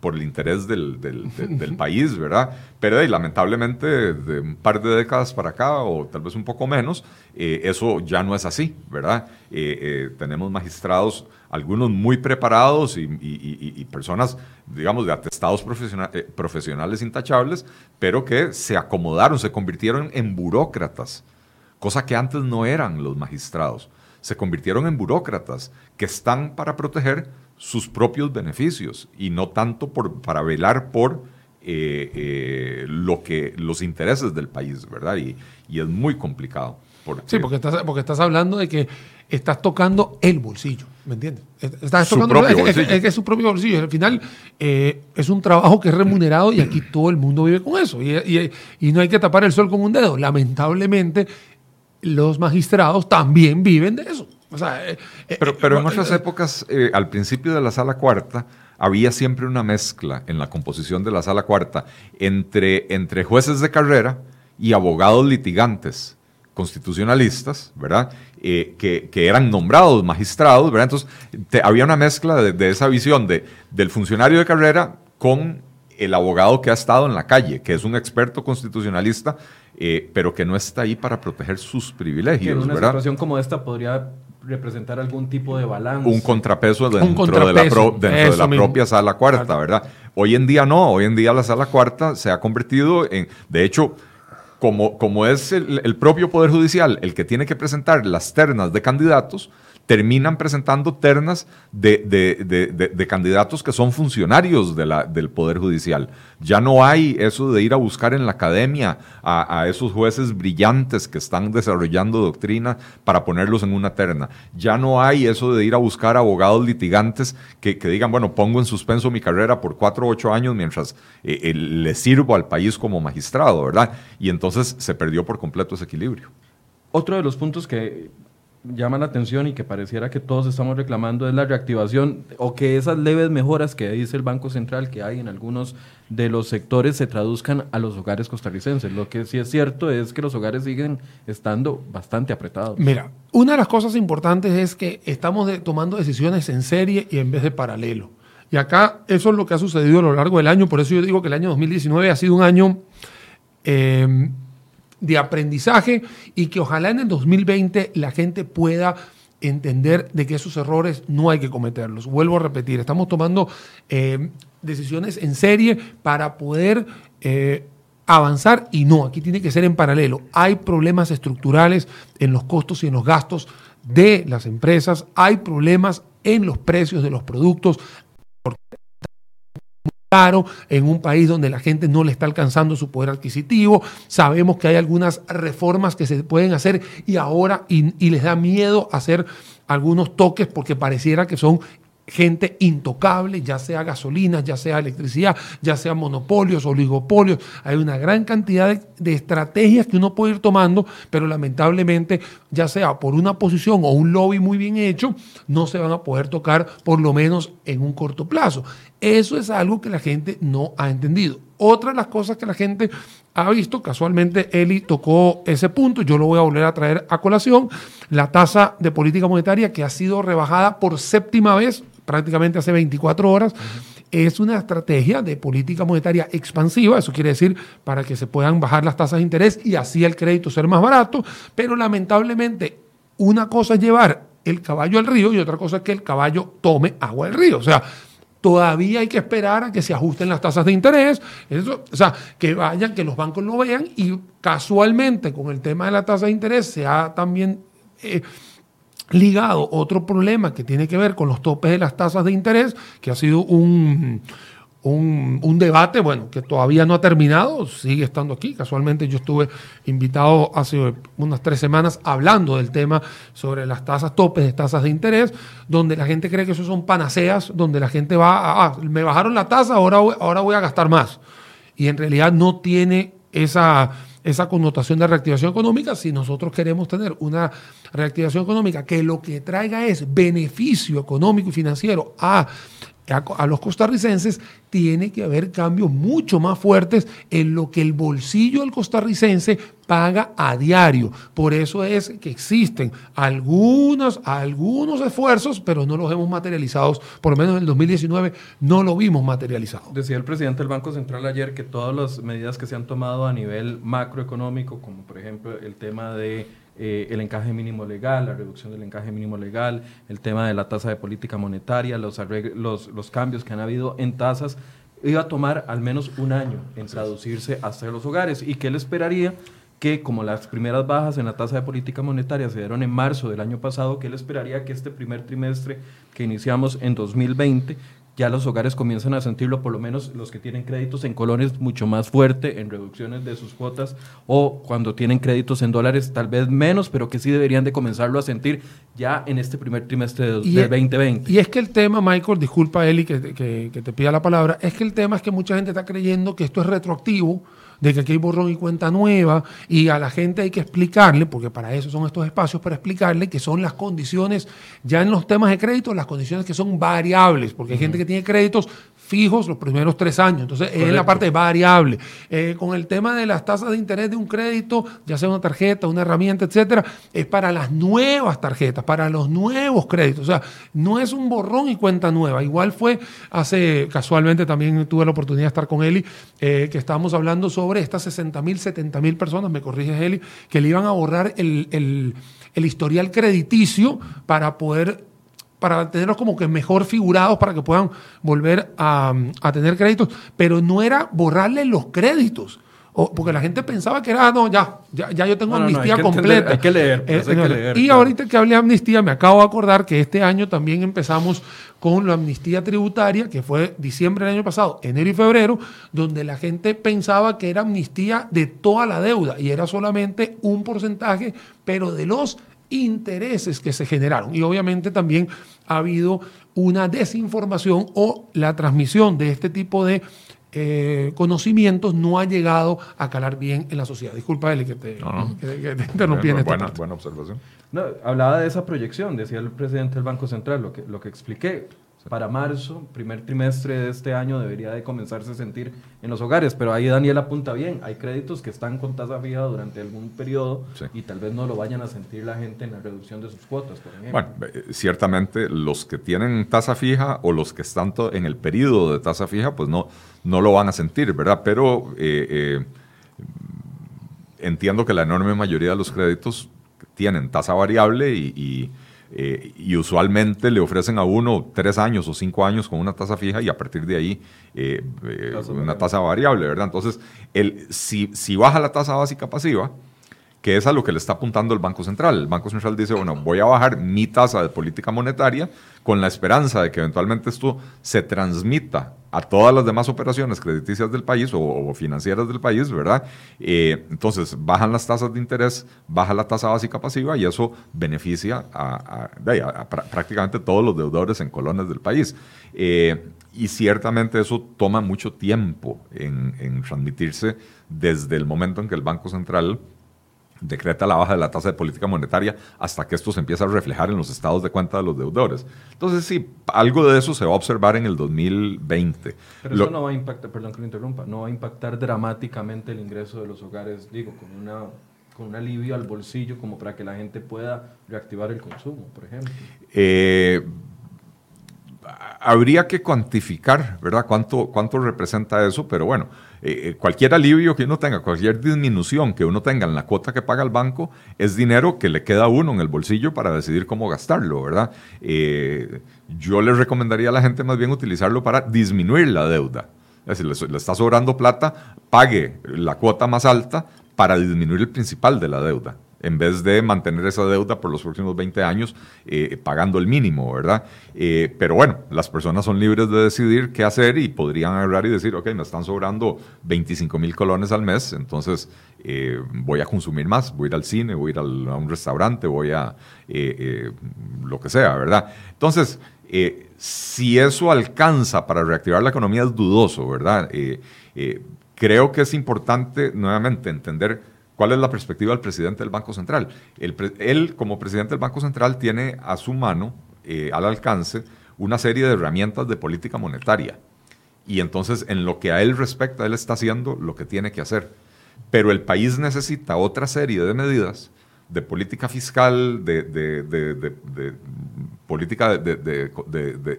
por el interés del, del, país, ¿verdad? Pero lamentablemente de un par de décadas para acá, o tal vez un poco menos, eh, eso ya no es así, ¿verdad? Eh, tenemos magistrados, algunos muy preparados y, y, personas, digamos, de atestados profesionales intachables, pero que se acomodaron, se convirtieron en burócratas, cosa que antes no eran los magistrados. Se convirtieron en burócratas que están para proteger sus propios beneficios y no tanto por, para velar por eh, eh, lo que, los intereses del país, ¿verdad? Y, y es muy complicado. sí, porque estás, porque estás hablando de que estás tocando el bolsillo, ¿me entiendes? Estás su tocando propio bolsillo. Es, que es su propio bolsillo. Al final eh, es un trabajo que es remunerado y aquí todo el mundo vive con eso. Y, y, y, no hay que tapar el sol con un dedo. Lamentablemente, los magistrados también viven de eso. O sea, pero, pero en otras épocas, al principio de la sala cuarta, había siempre una mezcla en la composición de la sala cuarta entre, entre jueces de carrera y abogados litigantes constitucionalistas, ¿verdad? Eh, que, que, eran nombrados magistrados, ¿verdad? Entonces, había una mezcla de, de, esa visión de, del funcionario de carrera con el abogado que ha estado en la calle, que es un experto constitucionalista, eh, pero que no está ahí para proteger sus privilegios. Que en una ¿verdad? situación como esta podría representar algún tipo de balance. Un contrapeso dentro, un contrapeso, de la, pro, dentro de la propia sala cuarta, ¿verdad? Hoy en día no, hoy en día la sala cuarta se ha convertido en, de hecho, como, como es el, el propio Poder Judicial el que tiene que presentar las ternas de candidatos, terminan presentando ternas de, de, de, candidatos que son funcionarios del Poder Judicial. Ya no hay eso de ir a buscar en la academia a, a, esos jueces brillantes que están desarrollando doctrina para ponerlos en una terna. Ya no hay eso de ir a buscar abogados litigantes que, que digan, bueno, pongo en suspenso mi carrera por cuatro o ocho años mientras eh, eh, le sirvo al país como magistrado, ¿verdad? Y entonces se perdió por completo ese equilibrio. Otro de los puntos que llama la atención y que pareciera que todos estamos reclamando es la reactivación o que esas leves mejoras que dice el Banco Central que hay en algunos de los sectores se traduzcan a los hogares costarricenses. Lo que sí es cierto es que los hogares siguen estando bastante apretados. Mira, una de las cosas importantes es que estamos tomando decisiones en serie y en vez de paralelo. Y acá eso es lo que ha sucedido a lo largo del año, por eso yo digo que el año 2019 ha sido un año... Eh, de aprendizaje y que ojalá en el 2020 la gente pueda entender de que esos errores no hay que cometerlos. Vuelvo a repetir, estamos tomando eh, decisiones en serie para poder eh, avanzar y no, aquí tiene que ser en paralelo. Hay problemas estructurales en los costos y en los gastos de las empresas, hay problemas en los precios de los productos caro en un país donde la gente no le está alcanzando su poder adquisitivo. Sabemos que hay algunas reformas que se pueden hacer y ahora y, les da miedo hacer algunos toques porque pareciera que son gente intocable, ya sea gasolina, ya sea electricidad, ya sea monopolios, oligopolios. Hay una gran cantidad de, estrategias que uno puede ir tomando, pero lamentablemente, ya sea por una posición o un lobby muy bien hecho, no se van a poder tocar por lo menos en un corto plazo. Eso es algo que la gente no ha entendido. Otra de las cosas que la gente ha visto, casualmente Eli tocó ese punto, yo lo voy a volver a traer a colación, la tasa de política monetaria que ha sido rebajada por séptima vez, prácticamente hace 24 horas. Es una estrategia de política monetaria expansiva, eso quiere decir para que se puedan bajar las tasas de interés y así el crédito ser más barato, pero lamentablemente una cosa es llevar el caballo al río y otra cosa es que el caballo tome agua del río. O sea, todavía hay que esperar a que se ajusten las tasas de interés, o sea, que vayan, que los bancos lo vean y casualmente con el tema de la tasa de interés se ha también eh, ligado otro problema que tiene que ver con los topes de las tasas de interés, que ha sido un, un, un, debate, bueno, que todavía no ha terminado, sigue estando aquí. Casualmente yo estuve invitado hace unas tres semanas hablando del tema sobre las tasas topes de tasas de interés, donde la gente cree que eso son panaceas, donde la gente va, ah, me bajaron la tasa, ahora, ahora voy a gastar más. Y en realidad no tiene esa, esa connotación de reactivación económica si nosotros queremos tener una reactivación económica que lo que traiga es beneficio económico y financiero a a, los costarricenses, tiene que haber cambios mucho más fuertes en lo que el bolsillo del costarricense paga a diario. Por eso es que existen algunos, algunos esfuerzos, pero no los hemos materializado, por lo menos en el 2019 no lo vimos materializado. Decía el presidente del Banco Central ayer que todas las medidas que se han tomado a nivel macroeconómico, como por ejemplo el tema de eh, el encaje mínimo legal, la reducción del encaje mínimo legal, el tema de la tasa de política monetaria, los, los, los cambios que han habido en tasas, iba a tomar al menos un año en traducirse hasta los hogares. Y que él esperaría que como las primeras bajas en la tasa de política monetaria se dieron en marzo del año pasado, que él esperaría que este primer trimestre que iniciamos en 2020 ya los hogares comienzan a sentirlo, por lo menos los que tienen créditos en colones mucho más fuerte en reducciones de sus cuotas o cuando tienen créditos en dólares tal vez menos, pero que sí deberían de comenzarlo a sentir ya en este primer trimestre de, del 2020. Y es que el tema, Michael, disculpa Eli que, que, que te pida la palabra, es que el tema es que mucha gente está creyendo que esto es retroactivo de que aquí hay borrón y cuenta nueva y a la gente hay que explicarle, porque para eso son estos espacios, para explicarle que son las condiciones, ya en los temas de crédito, las condiciones que son variables, porque hay gente que tiene créditos fijos los primeros tres años. Entonces, es la parte variable. Eh, con el tema de las tasas de interés de un crédito, ya sea una tarjeta, una herramienta, etcétera, es para las nuevas tarjetas, para los nuevos créditos. O sea, no es un borrón y cuenta nueva. Igual fue hace, casualmente también tuve la oportunidad de estar con Eli, eh, que estábamos hablando sobre estas 60 mil, 70 mil personas, me corriges Eli, que le iban a borrar el, el, el historial crediticio para poder para tenerlos como que mejor figurados para que puedan volver a, tener créditos, pero no era borrarle los créditos. porque la gente pensaba que era, ah, no, ya, ya, yo tengo amnistía completa. hay, que leer, pues, hay que leer. Y ahorita que hablé de amnistía, me acabo de acordar que este año también empezamos con la amnistía tributaria, que fue diciembre del año pasado, enero y febrero, donde la gente pensaba que era amnistía de toda la deuda y era solamente un porcentaje, pero de los intereses que se generaron. Y obviamente también ha habido una desinformación o la transmisión de este tipo de eh, conocimientos no ha llegado a calar bien en la sociedad. Disculpa, Eli, que te, interrumpí en buena, buena observación. hablaba de esa proyección, decía el presidente del Banco Central, lo que, lo que expliqué para marzo, primer trimestre de este año, debería de comenzarse a sentir en los hogares. Pero ahí Daniel apunta bien, hay créditos que están con tasa fija durante algún periodo y tal vez no lo vayan a sentir la gente en la reducción de sus cuotas, por ejemplo. Bueno, eh, ciertamente los que tienen tasa fija o los que están en el periodo de tasa fija, pues no, no lo van a sentir, ¿verdad? Pero eh, eh, entiendo que la enorme mayoría de los créditos tienen tasa variable y eh, y usualmente le ofrecen a uno tres años o cinco años con una tasa fija y a partir de ahí eh, eh, una tasa variable, ¿verdad? Entonces, el, si, si baja la tasa básica pasiva, que es a lo que le está apuntando el Banco Central. El Banco Central dice, bueno, voy a bajar mi tasa de política monetaria con la esperanza de que eventualmente esto se transmita a todas las demás operaciones crediticias del país o, financieras del país, ¿verdad? Eh, entonces, bajan las tasas de interés, baja la tasa básica pasiva y eso beneficia a, prácticamente todos los deudores en colones del país. Eh, y ciertamente eso toma mucho tiempo en transmitirse desde el momento en que el Banco Central decreta la baja de la tasa de política monetaria hasta que esto se empieza a reflejar en los estados de cuenta de los deudores. Entonces, sí, algo de eso se va a observar en el 2020. Pero eso no va a impactar, perdón que lo interrumpa, no va a impactar dramáticamente el ingreso de los hogares, digo, con una con un alivio al bolsillo como para que la gente pueda reactivar el consumo, por ejemplo. Eh, habría que cuantificar, ¿verdad? ¿Cuánto, cuánto representa eso? Pero bueno, eh, eh, cualquier alivio que uno tenga, cualquier disminución que uno tenga en la cuota que paga el banco, es dinero que le queda a uno en el bolsillo para decidir cómo gastarlo, ¿verdad? Eh, yo le recomendaría a la gente más bien utilizarlo para disminuir la deuda. Es decir, le está sobrando plata, pague la cuota más alta para disminuir el principal de la deuda en vez de mantener esa deuda por los próximos 20 años eh, pagando el mínimo, ¿verdad? Eh, pero bueno, las personas son libres de decidir qué hacer y podrían agarrar y decir, ok, me están sobrando 25 mil colones al mes, entonces eh, voy a consumir más, voy a ir al cine, voy a ir a un restaurante, voy a lo que sea, ¿verdad? Entonces, si eso alcanza para reactivar la economía es dudoso, ¿verdad? creo que es importante nuevamente entender ¿Cuál es la perspectiva del presidente del Banco Central? él, como presidente del Banco Central, tiene a su mano, eh, al alcance, una serie de herramientas de política monetaria. Y entonces, en lo que a él respecta, él está haciendo lo que tiene que hacer. Pero el país necesita otra serie de medidas de política fiscal, de, política de,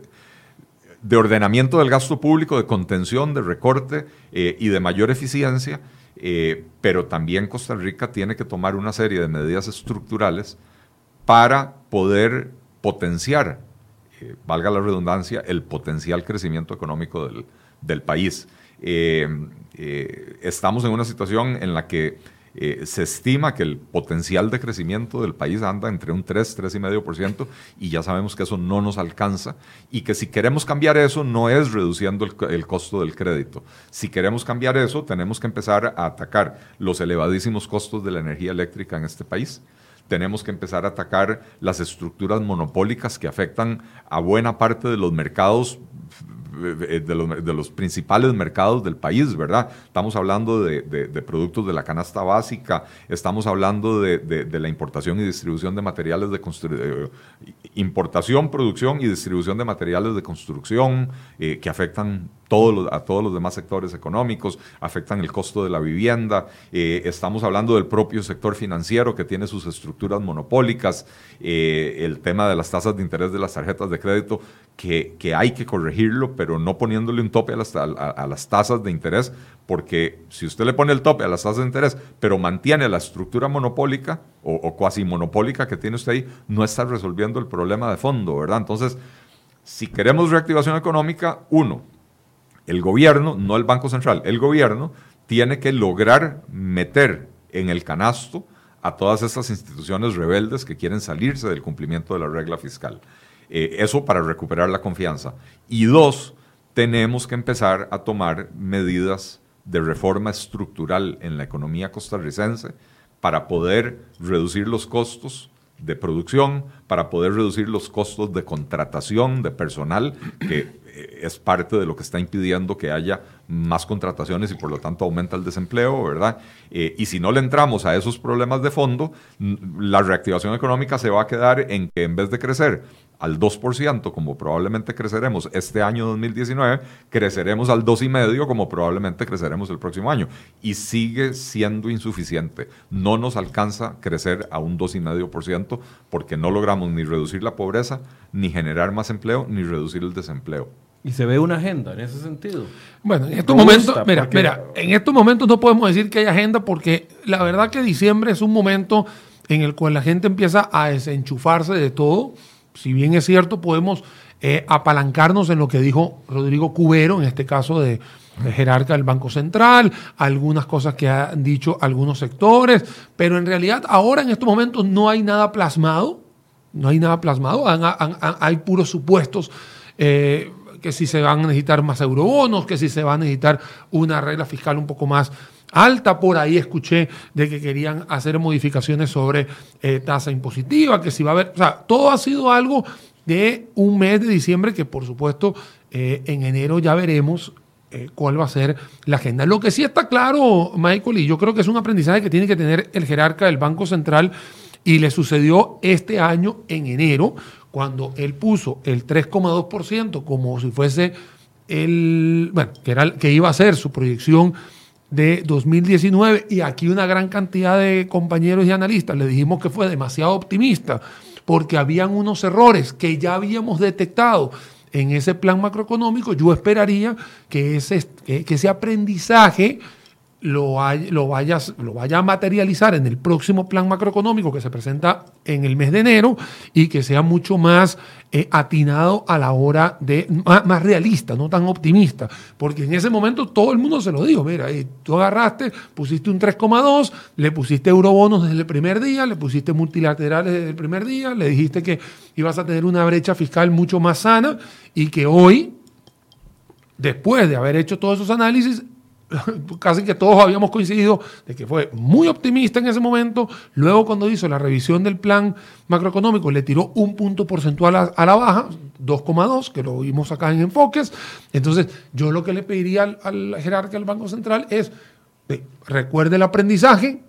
ordenamiento del gasto público, de contención, de recorte eh, y de mayor eficiencia eh, pero también Costa Rica tiene que tomar una serie de medidas estructurales para poder potenciar, eh, valga la redundancia, el potencial crecimiento económico del, país. Eh, estamos en una situación en la que eh, se estima que el potencial de crecimiento del país anda entre un 3, 3,5% y ya sabemos que eso no nos alcanza y que si queremos cambiar eso no es reduciendo el, el costo del crédito. Si queremos cambiar eso tenemos que empezar a atacar los elevadísimos costos de la energía eléctrica en este país tenemos que empezar a atacar las estructuras monopólicas que afectan a buena parte de los mercados de los, de los, principales mercados del país, ¿verdad? Estamos hablando de, de productos de la canasta básica, estamos hablando de, la importación y distribución de materiales de construcción, eh, importación, producción y distribución de materiales de construcción eh, que afectan a todos los demás sectores económicos, afectan el costo de la vivienda. Eh, estamos hablando del propio sector financiero que tiene sus estructuras monopólicas, eh, el tema de las tasas de interés de las tarjetas de crédito, que, hay que corregirlo, pero no poniéndole un tope a las, a, las tasas de interés, porque si usted le pone el tope a las tasas de interés, pero mantiene la estructura monopólica o, o cuasi monopólica que tiene usted ahí, no está resolviendo el problema de fondo, ¿verdad? Entonces, si queremos reactivación económica, uno, el gobierno, no el Banco Central, el gobierno tiene que lograr meter en el canasto a todas estas instituciones rebeldes que quieren salirse del cumplimiento de la regla fiscal. Eh, eso para recuperar la confianza. Y dos, tenemos que empezar a tomar medidas de reforma estructural en la economía costarricense para poder reducir los costos de producción, para poder reducir los costos de contratación de personal, que es parte de lo que está impidiendo que haya más contrataciones y por lo tanto aumenta el desempleo, ¿verdad? Eh, y si no le entramos a esos problemas de fondo, la reactivación económica se va a quedar en que en vez de crecer al 2%, como probablemente creceremos este año 2019, creceremos al 2,5% como probablemente creceremos el próximo año. Y sigue siendo insuficiente. No nos alcanza crecer a un 2,5% porque no logramos ni reducir la pobreza, ni generar más empleo, ni reducir el desempleo. Y se ve una agenda en ese sentido. Bueno, en estos momentos, mira, mira, en estos momentos no podemos decir que hay agenda porque la verdad que diciembre es un momento en el cual la gente empieza a desenchufarse de todo si bien es cierto, podemos eh, apalancarnos en lo que dijo Rodrigo Cubero, en este caso de, jerarca del Banco Central, algunas cosas que han dicho algunos sectores, pero en realidad ahora en estos momentos no hay nada plasmado, no hay nada plasmado, hay puros supuestos. Eh, que si se van a necesitar más eurobonos, que si se va a necesitar una regla fiscal un poco más alta. Por ahí escuché de que querían hacer modificaciones sobre eh, tasa impositiva, que si va a haber, o sea, todo ha sido algo de un mes de diciembre que por supuesto eh, en enero ya veremos eh, cuál va a ser la agenda. Lo que sí está claro, Michael, y yo creo que es un aprendizaje que tiene que tener el jerarca del Banco Central y le sucedió este año en enero, cuando él puso el 3,2% como si fuese el, bueno, que, era, que iba a ser su proyección de 2019 y aquí una gran cantidad de compañeros y analistas le dijimos que fue demasiado optimista porque habían unos errores que ya habíamos detectado en ese plan macroeconómico. Yo esperaría que ese, que ese aprendizaje lo, lo, vayas, lo vaya a materializar en el próximo plan macroeconómico que se presenta en el mes de enero y que sea mucho más eh, atinado a la hora de, más, realista, no tan optimista, porque en ese momento todo el mundo se lo dijo, mira, tú agarraste, pusiste un 3,2, le pusiste eurobonos desde el primer día, le pusiste multilaterales desde el primer día, le dijiste que ibas a tener una brecha fiscal mucho más sana y que hoy, después de haber hecho todos esos análisis, casi que todos habíamos coincidido de que fue muy optimista en ese momento. Luego, cuando hizo la revisión del plan macroeconómico, le tiró un punto porcentual a, la baja, 2,2, que lo vimos acá en enfoques. Entonces, yo lo que le pediría al, jerarca del Banco Central es, recuerde el aprendizaje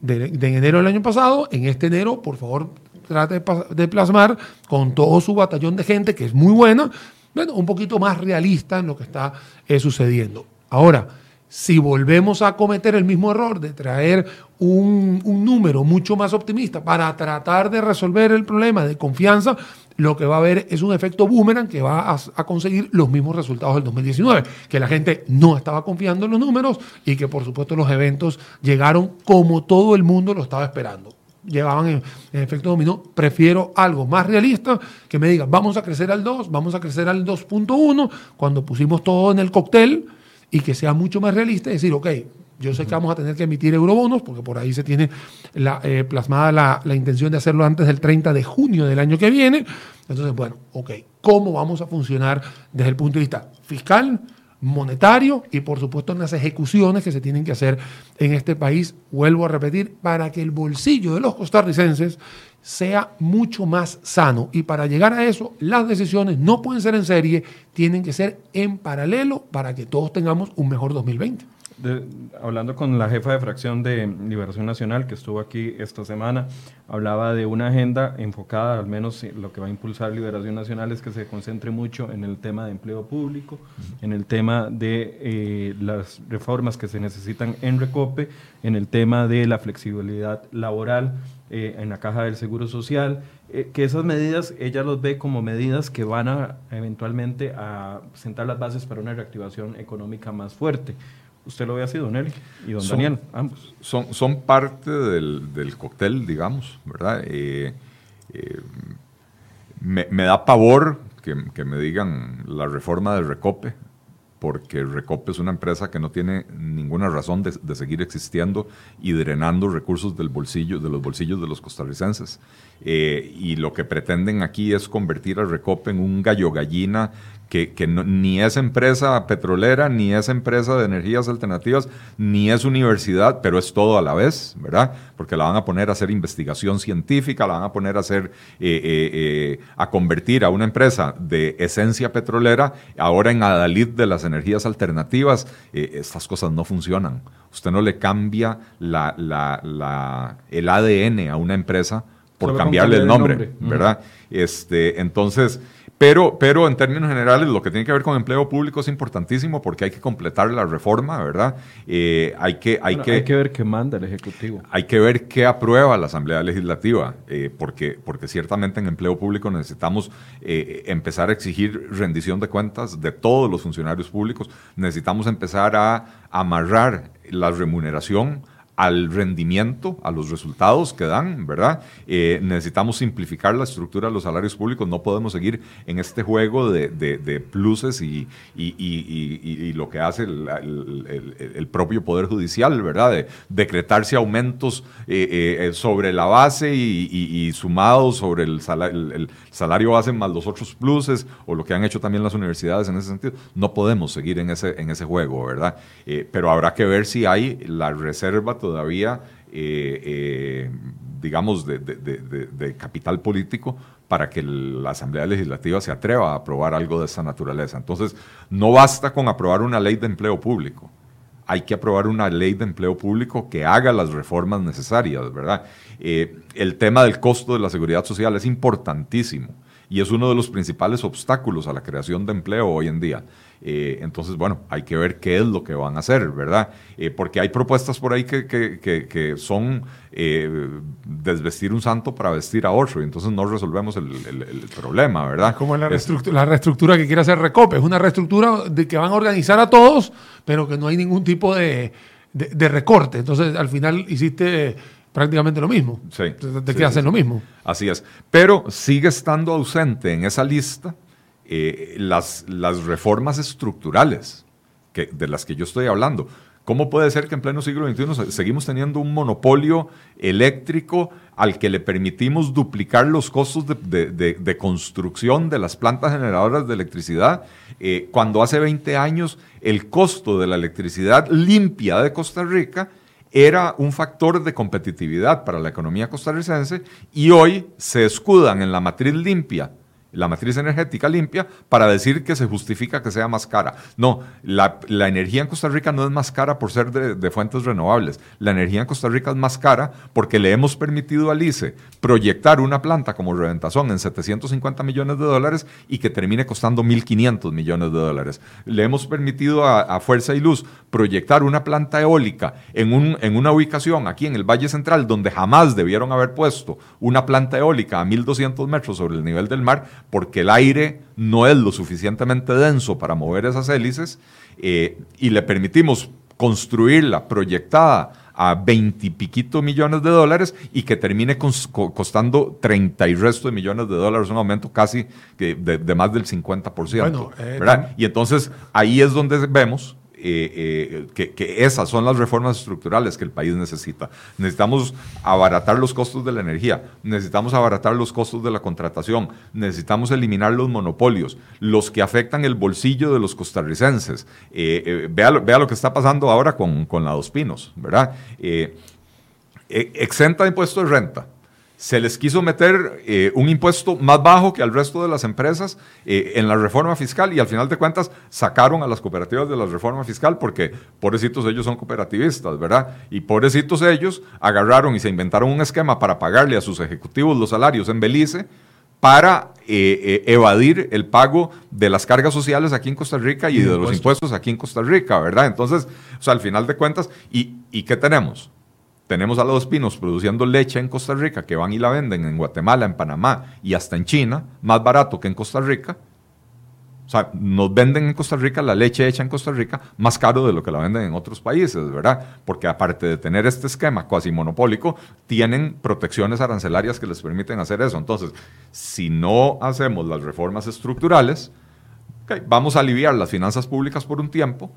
de, enero del año pasado. En este enero, por favor, trate de, plasmar con todo su batallón de gente, que es muy buena, bueno, un poquito más realista en lo que está eh, sucediendo. Ahora, si volvemos a cometer el mismo error de traer un, número mucho más optimista para tratar de resolver el problema de confianza, lo que va a haber es un efecto boomerang que va a, conseguir los mismos resultados del 2019, que la gente no estaba confiando en los números y que por supuesto los eventos llegaron como todo el mundo lo estaba esperando. Llevaban en, en efecto dominó, prefiero algo más realista que me diga, vamos a crecer al 2, vamos a crecer al 2.1, cuando pusimos todo en el cóctel, y que sea mucho más realista y decir, ok, Yo sé que vamos a tener que emitir eurobonos, porque por ahí se tiene la, eh, plasmada la, la, intención de hacerlo antes del 30 de junio del año que viene. Entonces, bueno, ok, ¿cómo vamos a funcionar desde el punto de vista fiscal? monetario y por supuesto en las ejecuciones que se tienen que hacer en este país, vuelvo a repetir, para que el bolsillo de los costarricenses sea mucho más sano. Y para llegar a eso, las decisiones no pueden ser en serie, tienen que ser en paralelo para que todos tengamos un mejor 2020 hablando con la jefa de fracción de Liberación Nacional que estuvo aquí esta semana, hablaba de una agenda enfocada, al menos lo que va a impulsar Liberación Nacional es que se concentre mucho en el tema de empleo público, en el tema de eh, las reformas que se necesitan en Recope, en el tema de la flexibilidad laboral eh, en la caja del Seguro Social, eh, que esas medidas ella los ve como medidas que van a eventualmente a sentar las bases para una reactivación económica más fuerte. Usted lo ve así, don Eli y don Daniel, ambos. Son, son parte del, del cóctel, digamos, ¿verdad? Eh, eh, me, me, da pavor que, que, me digan la reforma del Recope, porque Recope es una empresa que no tiene ninguna razón de, de, seguir existiendo y drenando recursos del bolsillo, de los bolsillos de los costarricenses. Eh, y lo que pretenden aquí es convertir a Recope en un gallo gallina que, ni es empresa petrolera, ni es empresa de energías alternativas, ni es universidad, pero es todo a la vez, ¿verdad? Porque la van a poner a hacer investigación científica, la van a poner a hacer, eh, eh, eh, a convertir a una empresa de esencia petrolera ahora en adalid de las energías alternativas. estas cosas no funcionan. Usted no le cambia la, la, el ADN a una empresa por cambiarle el nombre, ¿verdad? Este, entonces, pero, pero en términos generales, lo que tiene que ver con empleo público es importantísimo porque hay que completar la reforma, ¿verdad? Eh, hay, que, hay, que, hay que ver qué manda el Ejecutivo. Hay que ver qué aprueba la Asamblea Legislativa, eh, porque, porque ciertamente en empleo público necesitamos eh, empezar a exigir rendición de cuentas de todos los funcionarios públicos. Necesitamos empezar a amarrar la remuneración al rendimiento, a los resultados que dan, ¿verdad? Eh, necesitamos simplificar la estructura de los salarios públicos, no podemos seguir en este juego de, pluses y, lo que hace el, propio Poder Judicial, ¿verdad? De decretarse aumentos eh, eh, sobre la base y, sumados sobre el salario, salario base más los otros pluses, o lo que han hecho también las universidades en ese sentido. No podemos seguir en ese, en ese juego, ¿verdad? pero habrá que ver si hay la reserva todavía, eh, eh, digamos, de, capital político para que la Asamblea Legislativa se atreva a aprobar algo de esa naturaleza. Entonces, no basta con aprobar una ley de empleo público. Hay que aprobar una ley de empleo público que haga las reformas necesarias, ¿verdad? Eh, el tema del costo de la seguridad social es importantísimo y es uno de los principales obstáculos a la creación de empleo hoy en día. Eh, entonces, bueno, hay que ver qué es lo que van a hacer, ¿verdad? Eh, porque hay propuestas por ahí que, que, que, son eh, desvestir un santo para vestir a otro, y entonces no resolvemos el, el, problema, ¿verdad? Como la reestructura, la reestructura que quiere hacer Recope, es una reestructura de que van a organizar a todos, pero que no hay ningún tipo de, de, recorte. Entonces, al final hiciste prácticamente lo mismo. Sí. Te, quedas en lo mismo. Así es. Pero sigue estando ausente en esa lista eh, las, reformas estructurales de las que yo estoy hablando. ¿Cómo puede ser que en pleno siglo XXI seguimos teniendo un monopolio eléctrico al que le permitimos duplicar los costos de, construcción de las plantas generadoras de electricidad, eh, cuando hace 20 años el costo de la electricidad limpia de Costa Rica era un factor de competitividad para la economía costarricense y hoy se escudan en la matriz limpia la matriz energética limpia para decir que se justifica que sea más cara. No, la, energía en Costa Rica no es más cara por ser de, fuentes renovables. La energía en Costa Rica es más cara porque le hemos permitido al ICE proyectar una planta como Reventazón en 750 millones de dólares y que termine costando 1.500 millones de dólares. Le hemos permitido a, Fuerza y Luz proyectar una planta eólica en, un, en una ubicación aquí en el Valle Central donde jamás debieron haber puesto una planta eólica a 1.200 metros sobre el nivel del mar porque el aire no es lo suficientemente denso para mover esas hélices eh, y le permitimos construirla proyectada a veintipiquito millones de dólares y que termine costando 30 y resto de millones de dólares, un aumento casi de, más del 50%. Bueno, eh, y entonces ahí es donde vemos eh, que, que, esas son las reformas estructurales que el país necesita. Necesitamos abaratar los costos de la energía, necesitamos abaratar los costos de la contratación, necesitamos eliminar los monopolios, los que afectan el bolsillo de los costarricenses. vea, vea, lo que está pasando ahora con, con la Dos Pinos, ¿verdad? exenta de impuestos de renta se les quiso meter eh, un impuesto más bajo que al resto de las empresas eh, en la reforma fiscal y al final de cuentas sacaron a las cooperativas de la reforma fiscal porque pobrecitos ellos son cooperativistas, ¿verdad? Y pobrecitos ellos agarraron y se inventaron un esquema para pagarle a sus ejecutivos los salarios en Belice para eh, evadir el pago de las cargas sociales aquí en Costa Rica y, de los impuestos aquí en Costa Rica, ¿verdad? Entonces, o sea, al final de cuentas, ¿y, y qué tenemos? Tenemos a los pinos produciendo leche en Costa Rica que van y la venden en Guatemala, en Panamá y hasta en China, más barato que en Costa Rica. O sea, nos venden en Costa Rica la leche hecha en Costa Rica más caro de lo que la venden en otros países, ¿verdad? Porque aparte de tener este esquema cuasi monopólico, tienen protecciones arancelarias que les permiten hacer eso. Entonces, si no hacemos las reformas estructurales, vamos a aliviar las finanzas públicas por un tiempo,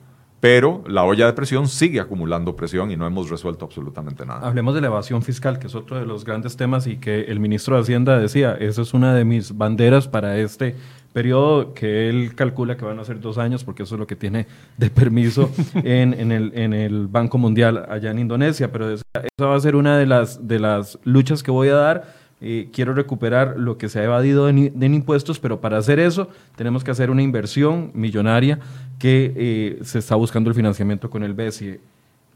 pero la olla de presión sigue acumulando presión y no hemos resuelto absolutamente nada. Hablemos de la evasión fiscal, que es otro de los grandes temas y que el ministro de Hacienda decía, esa es una de mis banderas para este periodo que él calcula que van a ser dos años, porque eso es lo que tiene de permiso en, en, el, en el Banco Mundial allá en Indonesia, pero esa, va a ser una de las, de las luchas que voy a dar quiero recuperar lo que se ha evadido en, impuestos, pero para hacer eso tenemos que hacer una inversión millonaria que eh, se está buscando el financiamiento con el BESI.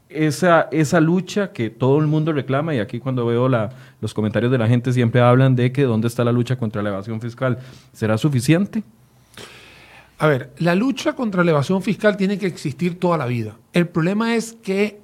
Esa, esa lucha que todo el mundo reclama, y aquí cuando veo la, los comentarios de la gente siempre hablan de que dónde está la lucha contra la evasión fiscal, ¿será suficiente? A ver, la lucha contra la evasión fiscal tiene que existir toda la vida. El problema es que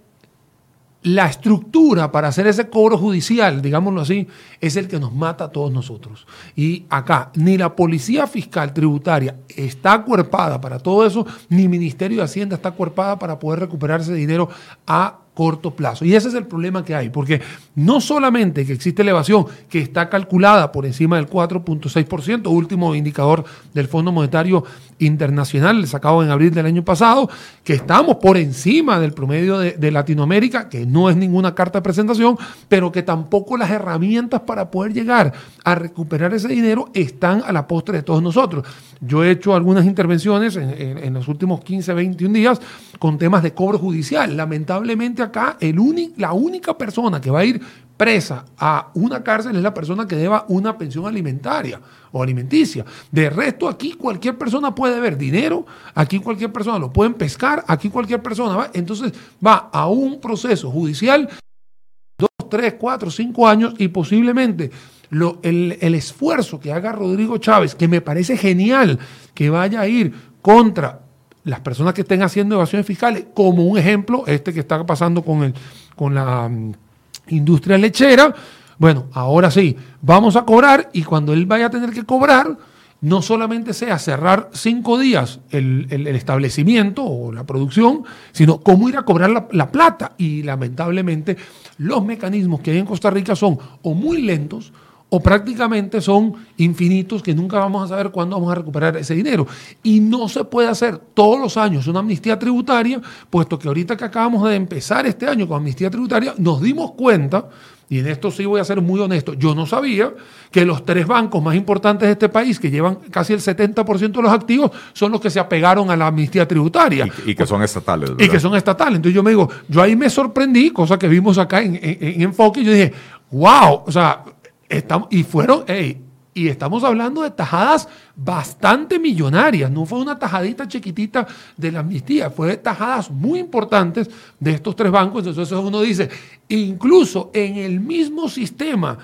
la estructura para hacer ese cobro judicial, digámoslo así, es el que nos mata a todos nosotros. Y acá, ni la Policía Fiscal Tributaria está acuerpada para todo eso, ni Ministerio de Hacienda está acuerpada para poder recuperar ese dinero a corto plazo. Y ese es el problema que hay, porque no solamente que existe elevación que está calculada por encima del 4.6%, último indicador del Fondo Monetario Internacional sacado en abril del año pasado, que estamos por encima del promedio de, Latinoamérica, que no es ninguna carta de presentación, pero que tampoco las herramientas para poder llegar a recuperar ese dinero están a la postre de todos nosotros. Yo he hecho algunas intervenciones en, los últimos 15, 21 días con temas de cobro judicial. Lamentablemente acá el la única persona que va a ir presa a una cárcel es la persona que deba una pensión alimentaria o alimenticia. De resto, aquí cualquier persona puede ver dinero, aquí cualquier persona lo pueden pescar, aquí cualquier persona va. Entonces va a un proceso judicial, dos, tres, cuatro, cinco años y posiblemente el, esfuerzo que haga Rodrigo Chávez, que me parece genial que vaya a ir contra las personas que estén haciendo evasiones fiscales, como un ejemplo, este que está pasando con, el, con la mm, industria lechera, bueno, ahora sí, vamos a cobrar y cuando él vaya a tener que cobrar, no solamente sea cerrar cinco días el, establecimiento o la producción, sino cómo ir a cobrar la, la, plata. Y lamentablemente los mecanismos que hay en Costa Rica son o muy lentos o prácticamente son infinitos que nunca vamos a saber cuándo vamos a recuperar ese dinero. Y no se puede hacer todos los años una amnistía tributaria, puesto que ahorita que acabamos de empezar este año con amnistía tributaria, nos dimos cuenta, y en esto sí voy a ser muy honesto, yo no sabía que los tres bancos más importantes de este país, que llevan casi el 70% de los activos, son los que se apegaron a la amnistía tributaria. Y, que son estatales. Y que son estatales. Entonces yo me digo, yo ahí me sorprendí, cosa que vimos acá en, en Enfoque, y yo dije, wow, o sea, Y fueron, y estamos hablando de tajadas bastante millonarias, no fue una tajadita chiquitita de la amnistía, fue tajadas muy importantes de estos tres bancos. Entonces uno dice, incluso en el mismo sistema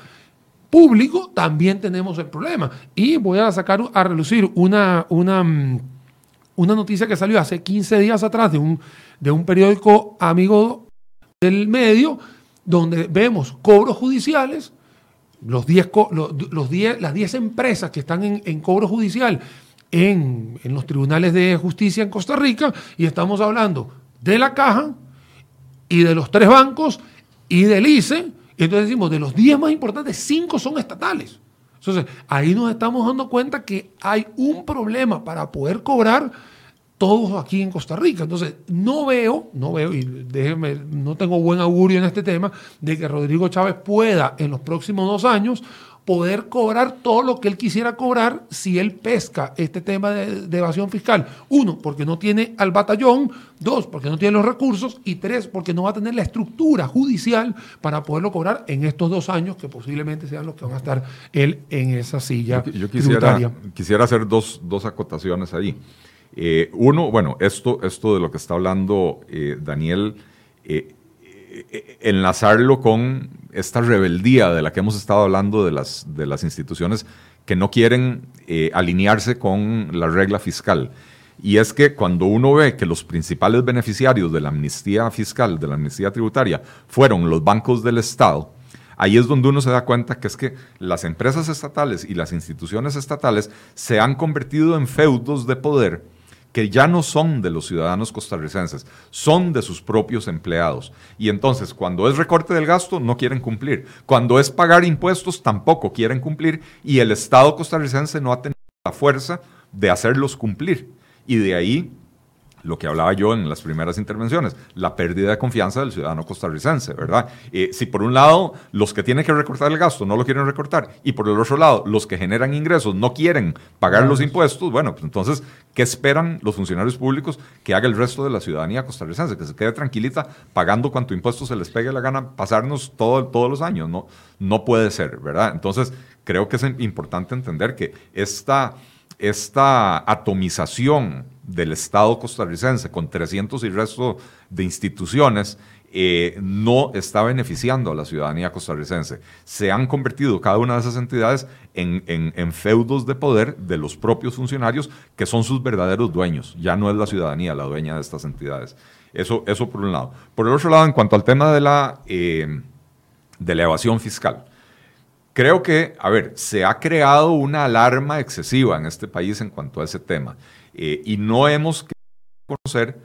público también tenemos el problema. Y voy a sacar a relucir una, una, mm, una noticia que salió hace 15 días atrás de un, de un periódico amigo del medio, donde vemos cobros judiciales los los, las 10 empresas que están en, cobro judicial en, los tribunales de justicia en Costa Rica y estamos hablando de la caja y de los tres bancos y del ICE. Y entonces decimos, de los 10 más importantes, 5 son estatales. Entonces, ahí nos estamos dando cuenta que hay un problema para poder cobrar todos aquí en Costa Rica. Entonces, no veo, no veo, y déjeme, no tengo buen augurio en este tema, de que Rodrigo Chávez pueda en los próximos dos años poder cobrar todo lo que él quisiera cobrar si él pesca este tema de, evasión fiscal. Uno, porque no tiene al batallón. Dos, porque no tiene los recursos. Y tres, porque no va a tener la estructura judicial para poderlo cobrar en estos dos años que posiblemente sean los que van a estar él en esa silla. Yo, quisiera, quisiera hacer dos, acotaciones ahí. Eh, uno, bueno, esto, esto de lo que está hablando eh, Daniel, eh, enlazarlo con esta rebeldía de la que hemos estado hablando de las, de las instituciones que no quieren alinearse con la regla fiscal. Y es que cuando uno ve que los principales beneficiarios de la amnistía fiscal, de la amnistía tributaria, fueron los bancos del Estado, ahí es donde uno se da cuenta que es que las empresas estatales y las instituciones estatales se han convertido en feudos de poder que ya no son de los ciudadanos costarricenses, son de sus propios empleados. Y entonces, cuando es recorte del gasto, no quieren cumplir. Cuando es pagar impuestos, tampoco quieren cumplir. Y el Estado costarricense no ha tenido la fuerza de hacerlos cumplir. Y de ahí lo que hablaba yo en las primeras intervenciones, la pérdida de confianza del ciudadano costarricense, ¿verdad? Eh, si por un lado los que tienen que recortar el gasto no lo quieren recortar y por el otro lado los que generan ingresos no quieren pagar los impuestos, bueno, pues entonces, ¿qué esperan los funcionarios públicos que haga el resto de la ciudadanía costarricense? Que se quede tranquilita pagando cuanto impuesto se les pegue la gana pasarnos todo, todos los años, ¿no? No puede ser, ¿verdad? Entonces, creo que es importante entender que esta, esta atomización del Estado costarricense, con 300 y resto de instituciones, eh, no está beneficiando a la ciudadanía costarricense. Se han convertido cada una de esas entidades en, feudos de poder de los propios funcionarios que son sus verdaderos dueños. Ya no es la ciudadanía la dueña de estas entidades. Eso, eso por un lado. Por el otro lado, en cuanto al tema de la, eh, de la evasión fiscal. Creo que, a ver, se ha creado una alarma excesiva en este país en cuanto a ese tema. Eh, y no hemos querido conocer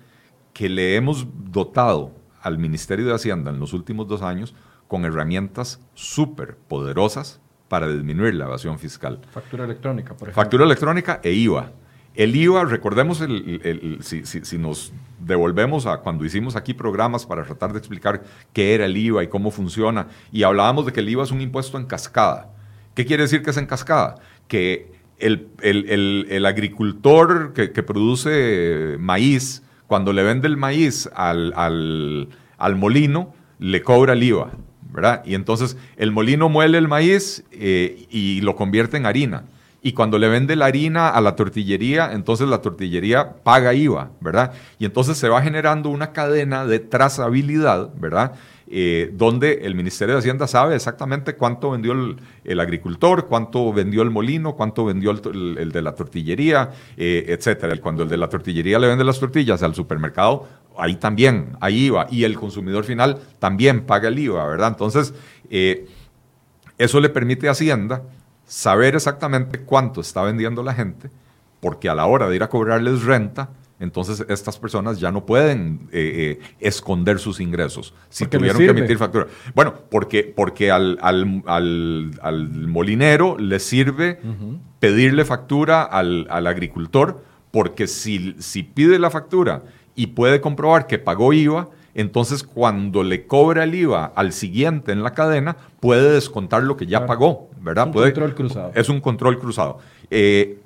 que le hemos dotado al Ministerio de Hacienda en los últimos dos años con herramientas súper poderosas para disminuir la evasión fiscal. Factura electrónica, por ejemplo. Factura electrónica e IVA. El IVA, recordemos, el, si, nos devolvemos a cuando hicimos aquí programas para tratar de explicar qué era el IVA y cómo funciona, y hablábamos de que el IVA es un impuesto en cascada. ¿Qué quiere decir que es en cascada? Que el, agricultor que, produce maíz, cuando le vende el maíz al, molino, le cobra el IVA, ¿verdad? Y entonces el molino muele el maíz eh, y lo convierte en harina. Y cuando le vende la harina a la tortillería, entonces la tortillería paga IVA, ¿verdad? Y entonces se va generando una cadena de trazabilidad, ¿verdad? Eh, donde el Ministerio de Hacienda sabe exactamente cuánto vendió el, agricultor, cuánto vendió el molino, cuánto vendió el, de la tortillería, eh, etcétera. Cuando el de la tortillería le vende las tortillas al supermercado, ahí también hay IVA. Y el consumidor final también paga el IVA, ¿verdad? Entonces, eh, eso le permite a Hacienda saber exactamente cuánto está vendiendo la gente, porque a la hora de ir a cobrarles renta, entonces estas personas ya no pueden eh, eh, esconder sus ingresos si tuvieron que emitir factura. Bueno, porque, porque al, molinero le sirve pedirle factura al, agricultor, porque si, si pide la factura y puede comprobar que pagó IVA, entonces cuando le cobra el IVA al siguiente en la cadena, puede descontar lo que ya pagó, ¿verdad? Es un control cruzado. Es un control cruzado. Eh,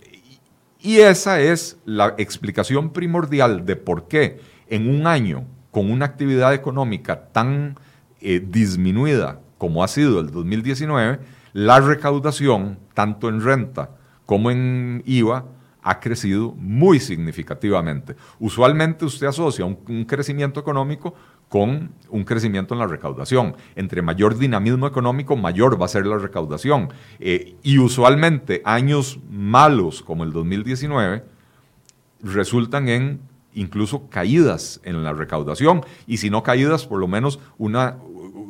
y esa es la explicación primordial de por qué en un año con una actividad económica tan eh, disminuida como ha sido el 2019, la recaudación, tanto en renta como en IVA, ha crecido muy significativamente. Usualmente usted asocia un, crecimiento económico con un crecimiento en la recaudación. Entre mayor dinamismo económico, mayor va a ser la recaudación. Eh, y usualmente años malos como el 2019 resultan en incluso caídas en la recaudación y si no caídas, por lo menos una,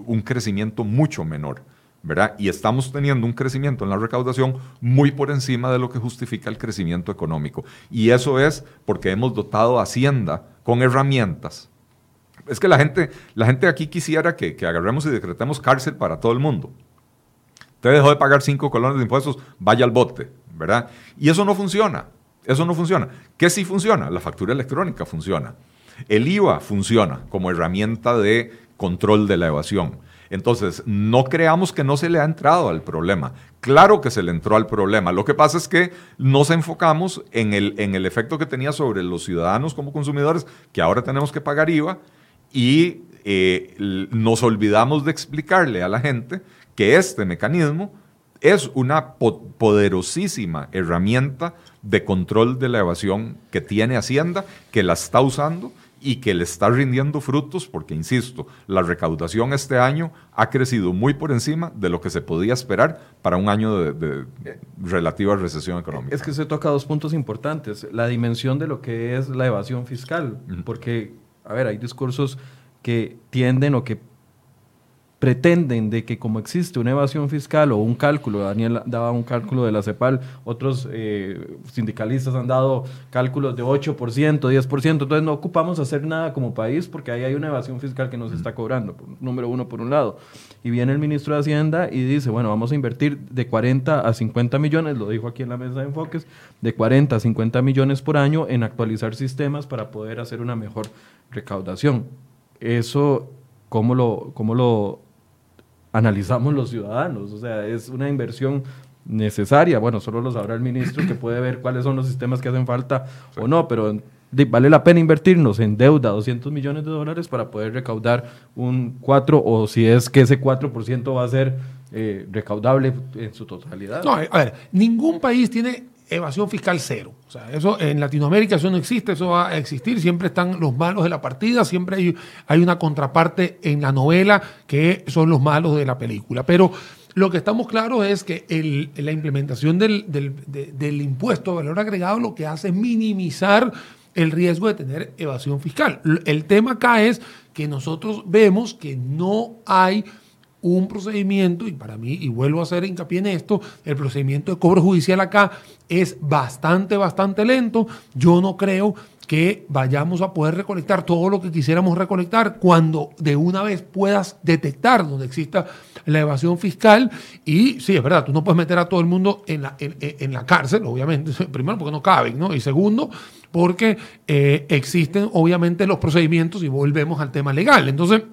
un crecimiento mucho menor. ¿Verdad? Y estamos teniendo un crecimiento en la recaudación muy por encima de lo que justifica el crecimiento económico. Y eso es porque hemos dotado a Hacienda con herramientas. Es que la gente, la gente aquí quisiera que, agarremos y decretemos cárcel para todo el mundo. Usted dejó de pagar cinco colones de impuestos, vaya al bote, ¿verdad? Y eso no funciona. Eso no funciona. ¿Qué sí funciona? La factura electrónica funciona. El IVA funciona como herramienta de control de la evasión. Entonces, no creamos que no se le ha entrado al problema. Claro que se le entró al problema. Lo que pasa es que nos enfocamos en el, en el efecto que tenía sobre los ciudadanos como consumidores, que ahora tenemos que pagar IVA, y eh, nos olvidamos de explicarle a la gente que este mecanismo es una poderosísima herramienta de control de la evasión que tiene Hacienda, que la está usando y que le está rindiendo frutos porque, insisto, la recaudación este año ha crecido muy por encima de lo que se podía esperar para un año de, relativa recesión económica. Es que se toca dos puntos importantes. La dimensión de lo que es la evasión fiscal, porque, a ver, hay discursos que tienden o que pretenden de que como existe una evasión fiscal o un cálculo, Daniel daba un cálculo de la CEPAL, otros eh, sindicalistas han dado cálculos de 8%, 10%, entonces no ocupamos hacer nada como país porque ahí hay una evasión fiscal que nos está cobrando, número uno por un lado. Y viene el ministro de Hacienda y dice, bueno, vamos a invertir de 40 a 50 millones, lo dijo aquí en la mesa de enfoques, de 40 a 50 millones por año en actualizar sistemas para poder hacer una mejor recaudación. Eso, ¿cómo lo, cómo lo analizamos los ciudadanos. O sea, es una inversión necesaria. Bueno, solo lo sabrá el ministro que puede ver cuáles son los sistemas que hacen falta o no, pero vale la pena invertirnos en deuda 200 millones de dólares para poder recaudar un 4 o si es que ese 4% va a ser eh, recaudable en su totalidad. No, a ver, ningún país tiene evasión fiscal cero. O sea, eso en Latinoamérica eso no existe, eso va a existir, siempre están los malos de la partida, siempre hay, una contraparte en la novela que son los malos de la película. Pero lo que estamos claros es que la implementación del, del, impuesto de valor agregado lo que hace es minimizar el riesgo de tener evasión fiscal. El tema acá es que nosotros vemos que no hay un procedimiento, y para mí, y vuelvo a hacer hincapié en esto, el procedimiento de cobro judicial acá es bastante, bastante lento. Yo no creo que vayamos a poder recolectar todo lo que quisiéramos recolectar cuando de una vez puedas detectar donde exista la evasión fiscal. Y sí, es verdad, tú no puedes meter a todo el mundo en la, en, la cárcel, obviamente, primero porque no caben, ¿no? Y segundo, porque eh, existen obviamente los procedimientos y volvemos al tema legal. Entonces,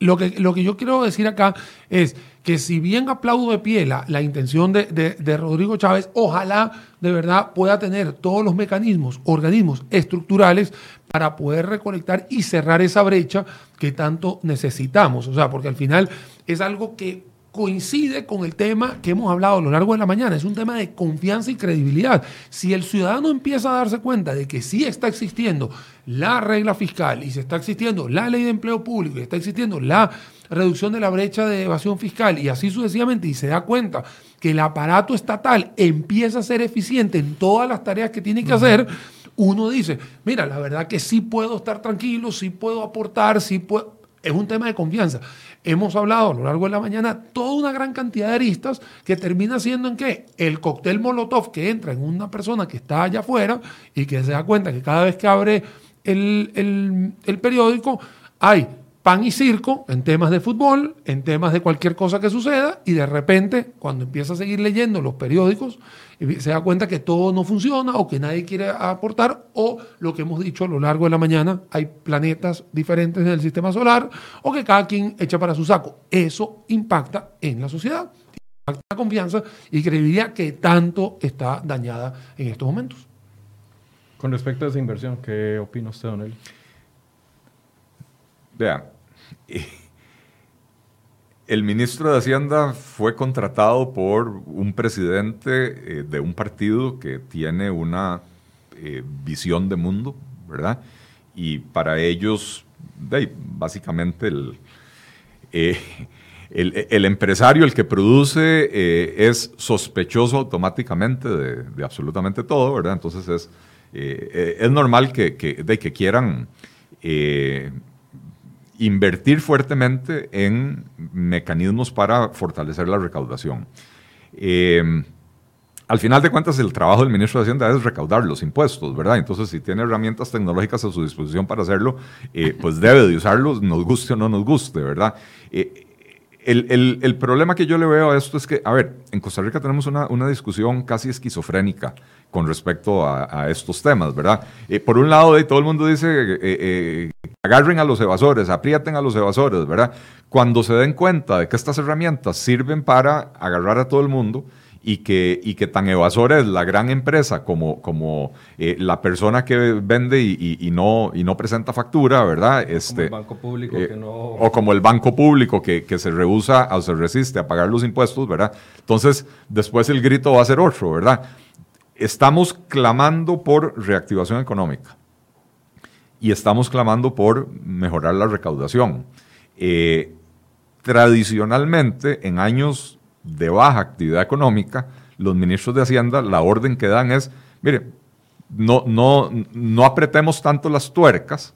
lo que, lo que yo quiero decir acá es que si bien aplaudo de pie la, la intención de, de, Rodrigo Chávez, ojalá de verdad pueda tener todos los mecanismos, organismos estructurales para poder recolectar y cerrar esa brecha que tanto necesitamos. O sea, porque al final es algo que coincide con el tema que hemos hablado a lo largo de la mañana. Es un tema de confianza y credibilidad. Si el ciudadano empieza a darse cuenta de que sí está existiendo la regla fiscal y se está existiendo la ley de empleo público y está existiendo la reducción de la brecha de evasión fiscal y así sucesivamente y se da cuenta que el aparato estatal empieza a ser eficiente en todas las tareas que tiene que hacer, uno dice, mira, la verdad que sí puedo estar tranquilo, sí puedo aportar, sí puedo... Es un tema de confianza. Hemos hablado a lo largo de la mañana toda una gran cantidad de aristas que termina siendo en qué? El cóctel Molotov que entra en una persona que está allá afuera y que se da cuenta que cada vez que abre el, el periódico hay pan y circo en temas de fútbol, en temas de cualquier cosa que suceda, y de repente, cuando empieza a seguir leyendo los periódicos, se da cuenta que todo no funciona o que nadie quiere aportar, o lo que hemos dicho a lo largo de la mañana, hay planetas diferentes en el sistema solar, o que cada quien echa para su saco. Eso impacta en la sociedad, impacta la confianza y credibilidad que tanto está dañada en estos momentos. Con respecto a esa inversión, ¿qué opina usted, Don Eli? Vea, el ministro de Hacienda fue contratado por un presidente eh, de un partido que tiene una eh, visión de mundo, ¿verdad? Y para ellos, básicamente eh, el, el, empresario, el que produce, es sospechoso automáticamente de, absolutamente todo, ¿verdad? Entonces es, es normal que, de, que quieran invertir fuertemente en mecanismos para fortalecer la recaudación. Al final de cuentas, el trabajo del ministro de Hacienda es recaudar los impuestos, ¿verdad? Entonces, si tiene herramientas tecnológicas a su disposición para hacerlo, eh, pues debe de usarlos, nos guste o no nos guste, ¿verdad? Eh, el, problema que yo le veo a esto es que, a ver, en Costa Rica tenemos una, discusión casi esquizofrénica con respecto a, estos temas, ¿verdad? Eh, por un lado, todo el mundo dice, eh, eh, agarren a los evasores, aprieten a los evasores, ¿verdad? Cuando se den cuenta de que estas herramientas sirven para agarrar a todo el mundo, y que, y que tan evasora es la gran empresa como, como eh, la persona que vende y, no, y no presenta factura, ¿verdad? Este, como el banco público eh, que no... O como el banco público que, que, se rehúsa o se resiste a pagar los impuestos, ¿verdad? Entonces, después el grito va a ser otro, ¿verdad? Estamos clamando por reactivación económica y estamos clamando por mejorar la recaudación. Eh, tradicionalmente, en años de baja actividad económica, los ministros de Hacienda, la orden que dan es, mire, no, no, no apretemos tanto las tuercas,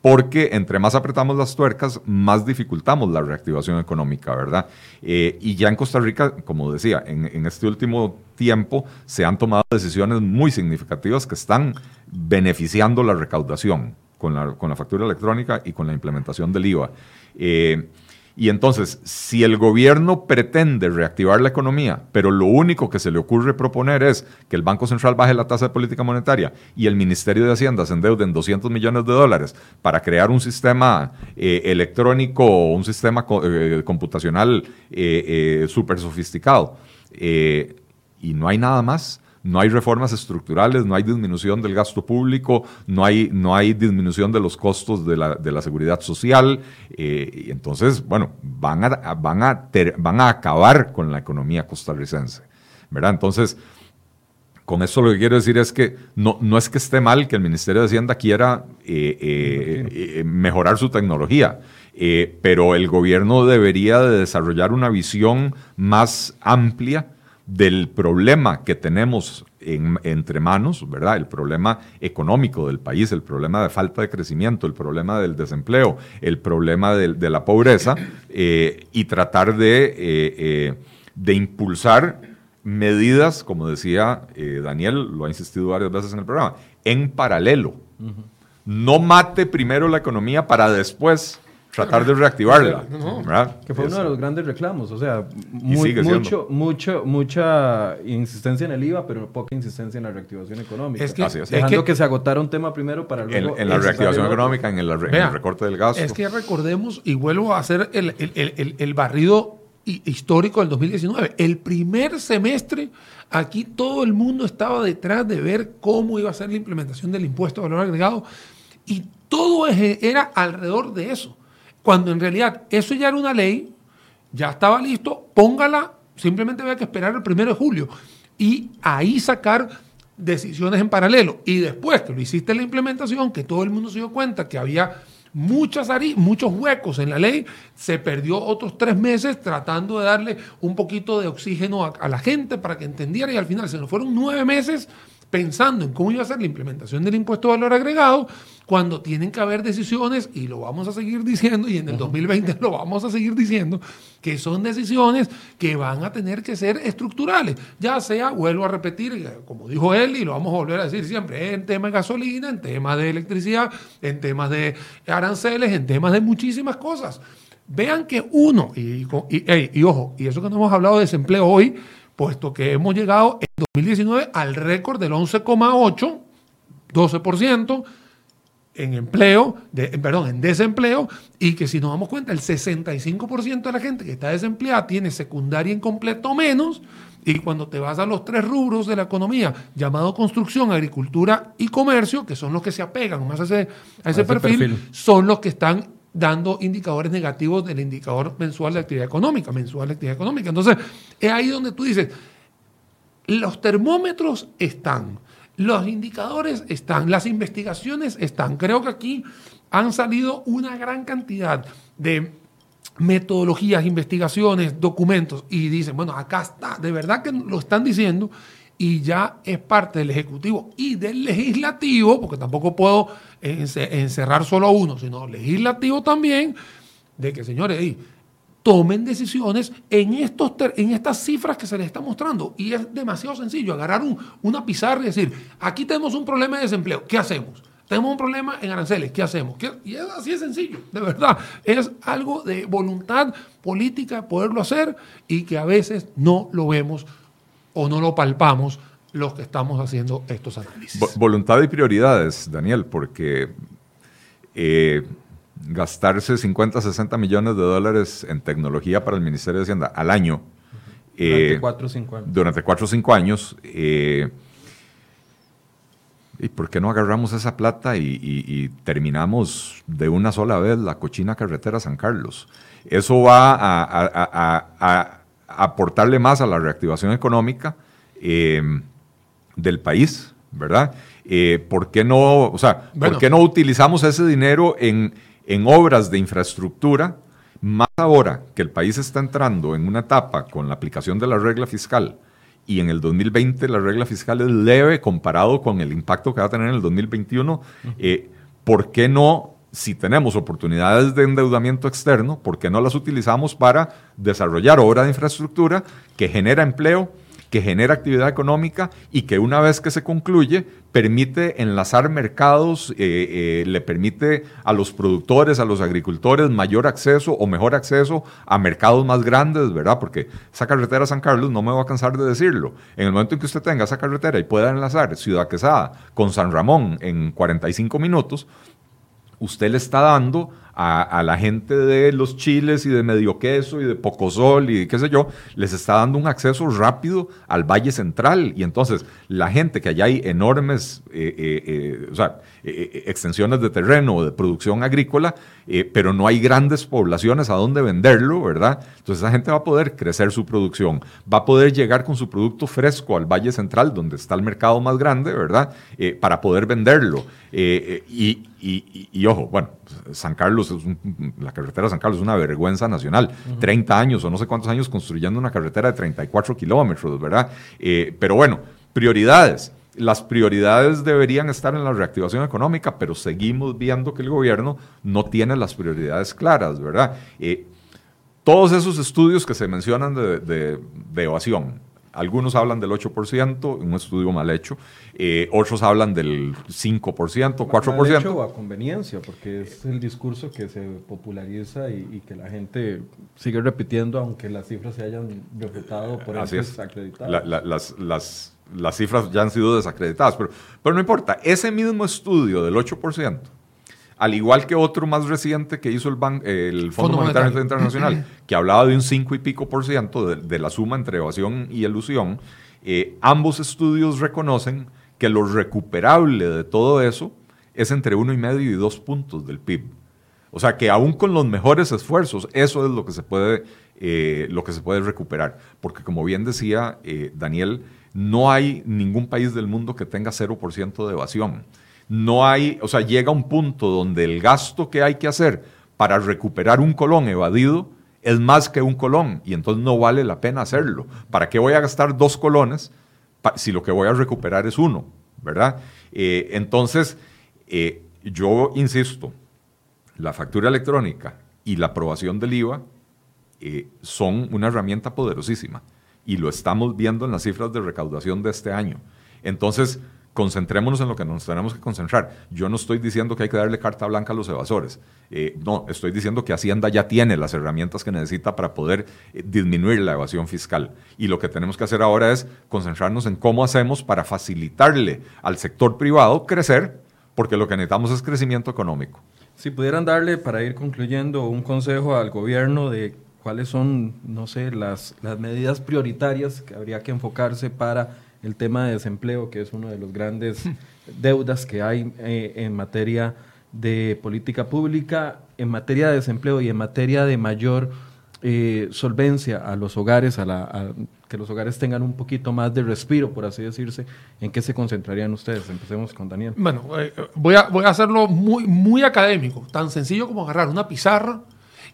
porque entre más apretamos las tuercas, más dificultamos la reactivación económica, ¿verdad? Eh, y ya en Costa Rica, como decía, en, este último tiempo se han tomado decisiones muy significativas que están beneficiando la recaudación con la, con la factura electrónica y con la implementación del IVA. Eh, y entonces, si el gobierno pretende reactivar la economía, pero lo único que se le ocurre proponer es que el Banco Central baje la tasa de política monetaria y el Ministerio de Hacienda se endeude en 200 millones de dólares para crear un sistema eh, electrónico o un sistema eh, computacional eh, súper sofisticado, y no hay nada más, no hay reformas estructurales, no hay disminución del gasto público, no hay, no hay disminución de los costos de la, de la seguridad social. Eh, y entonces, bueno, van a, van, a van a acabar con la economía costarricense. ¿verdad? Entonces, con eso lo que quiero decir es que no, no es que esté mal que el Ministerio de Hacienda quiera eh, eh, mejorar su tecnología, pero el gobierno debería de desarrollar una visión más amplia del problema que tenemos entre manos, ¿verdad? El problema económico del país, el problema de falta de crecimiento, el problema del desempleo, el problema de, la pobreza, eh, y tratar de, eh, eh, de, impulsar medidas, como decía Daniel, lo ha insistido varias veces en el programa, en paralelo. No mate primero la economía para después tratar de reactivarla. Que fue uno de los grandes reclamos, o sea, mucho, mucho, mucha insistencia en el IVA, pero poca insistencia en la reactivación económica. Es que, Dejando que, se agotara un tema primero para luego... En, la reactivación económica, en el, recorte del gasto. Es que recordemos, y vuelvo a hacer el, el barrido histórico del 2019, el primer semestre... Aquí todo el mundo estaba detrás de ver cómo iba a ser la implementación del impuesto de valor agregado y todo era alrededor de eso. Cuando en realidad eso ya era una ley, ya estaba listo, póngala, simplemente había que esperar el primero de julio y ahí sacar decisiones en paralelo. Y después que lo hiciste la implementación, que todo el mundo se dio cuenta que había muchas muchos huecos en la ley, se perdió otros tres meses tratando de darle un poquito de oxígeno a, a la gente para que entendiera y al final se nos fueron nueve meses pensando en cómo iba a ser la implementación del impuesto de valor agregado, cuando tienen que haber decisiones, y lo vamos a seguir diciendo, y en el 2020 lo vamos a seguir diciendo, que son decisiones que van a tener que ser estructurales, ya sea, vuelvo a repetir, como dijo él, y lo vamos a volver a decir siempre, en temas de gasolina, en temas de electricidad, en temas de aranceles, en temas de muchísimas cosas. Vean que uno, y, y, y ojo, y eso que no hemos hablado de desempleo hoy, puesto que hemos llegado en 2019 al récord del 11,8, 12% en empleo, perdón, en desempleo, y que si nos damos cuenta, el 65% de la gente que está desempleada tiene secundaria incompleto menos, y cuando te vas a los tres rubros de la economía, llamado construcción, agricultura y comercio, que son los que se apegan más a ese, a ese, perfil, son los que están dando indicadores negativos del indicador mensual de actividad económica, mensual de actividad económica. Entonces, es ahí donde tú dices, los termómetros están, los indicadores están, las investigaciones están. Creo que aquí han salido una gran cantidad de metodologías, investigaciones, documentos y dicen, bueno, acá está, de verdad que lo están diciendo y ya es parte del Ejecutivo y del Legislativo, porque tampoco puedo encerrar solo a uno, sino Legislativo también, de que, señores, tomen decisiones en, estos en estas cifras que se les está mostrando. Y es demasiado sencillo agarrar una pizarra y decir, aquí tenemos un problema de desempleo, ¿qué hacemos? tenemos un problema en aranceles, ¿qué hacemos? Y es así de sencillo, de verdad. Es algo de voluntad política poderlo hacer y que a veces no lo vemos o no lo palpamos los que estamos haciendo estos análisis. voluntad y prioridades, Daniel, porque eh, gastarse 50, 60 millones de dólares en tecnología para el Ministerio de Hacienda al año. Durante eh, cuatro o cinco años. Durante cuatro o cinco años. Eh, ¿Y por qué no agarramos esa plata y, terminamos de una sola vez la cochina carretera San Carlos? Eso va a, aportarle más a la reactivación económica eh, del país, ¿verdad? Eh, ¿Por qué no, o sea, ¿por qué no utilizamos ese dinero en, en obras de infraestructura? Más ahora que el país está entrando en una etapa con la aplicación de la regla fiscal y en el 2020 la regla fiscal es leve comparado con el impacto que va a tener en el 2021, eh, ¿por qué no, si tenemos oportunidades de endeudamiento externo, por qué no las utilizamos para desarrollar obra de infraestructura que genera empleo? que genera actividad económica y que una vez que se concluye permite enlazar mercados, eh, eh, le permite a los productores, a los agricultores mayor acceso o mejor acceso a mercados más grandes, ¿verdad? Porque esa carretera San Carlos, no me voy a cansar de decirlo, en el momento en que usted tenga esa carretera y pueda enlazar Ciudad Quesada con San Ramón en 45 minutos, usted le está dando a, la gente de los chiles y de medio queso y de poco sol y qué sé yo, les está dando un acceso rápido al Valle Central. Y entonces la gente que allá hay enormes eh, eh, eh, o extensiones de terreno de producción agrícola, pero no hay grandes poblaciones a donde venderlo, ¿verdad? Entonces esa gente va a poder crecer su producción, va a poder llegar con su producto fresco al Valle Central, donde está el mercado más grande, ¿verdad? para poder venderlo. y, y, ojo, bueno, San Carlos, es la carretera de San Carlos es una vergüenza nacional. 30 años o no sé cuántos años construyendo una carretera de 34 kilómetros, ¿verdad? Eh, pero bueno, prioridades. Las prioridades deberían estar en la reactivación económica, pero seguimos viendo que el gobierno no tiene las prioridades claras, ¿verdad? Eh, todos esos estudios que se mencionan de, de evasión, algunos hablan del 8%, un estudio mal hecho. Eh, otros hablan del 5%, 4%. Mal hecho o a conveniencia, porque es el discurso que se populariza y, que la gente sigue repitiendo, aunque las cifras se hayan refutado por Así es. las, las, cifras ya han sido desacreditadas, pero, pero no importa. Ese mismo estudio del 8%, al igual que otro más reciente que hizo el, el Fondo, Monetario, Internacional, que hablaba de un 5 y pico por ciento de, la suma entre evasión y elusión, eh, ambos estudios reconocen que lo recuperable de todo eso es entre uno y medio y dos puntos del PIB. O sea que aún con los mejores esfuerzos, eso es lo que se puede, eh, lo que se puede recuperar. Porque como bien decía eh, Daniel, no hay ningún país del mundo que tenga 0% de evasión no hay, o sea, llega un punto donde el gasto que hay que hacer para recuperar un colón evadido es más que un colón y entonces no vale la pena hacerlo. ¿Para qué voy a gastar dos colones si lo que voy a recuperar es uno? ¿Verdad? Eh, entonces, eh, yo insisto, la factura electrónica y la aprobación del IVA eh, son una herramienta poderosísima y lo estamos viendo en las cifras de recaudación de este año. Entonces, concentrémonos en lo que nos tenemos que concentrar. Yo no estoy diciendo que hay que darle carta blanca a los evasores. Eh, no, estoy diciendo que Hacienda ya tiene las herramientas que necesita para poder eh, disminuir la evasión fiscal. Y lo que tenemos que hacer ahora es concentrarnos en cómo hacemos para facilitarle al sector privado crecer, porque lo que necesitamos es crecimiento económico. Si pudieran darle, para ir concluyendo, un consejo al gobierno de cuáles son, no sé, las, las medidas prioritarias que habría que enfocarse para el tema de desempleo, que es uno de los grandes deudas que hay eh, en materia de política pública, en materia de desempleo y en materia de mayor eh, solvencia a los hogares, a, la, que los hogares tengan un poquito más de respiro, por así decirse, ¿en qué se concentrarían ustedes? Empecemos con Daniel. Bueno, eh, voy, a, voy a hacerlo muy, muy académico, tan sencillo como agarrar una pizarra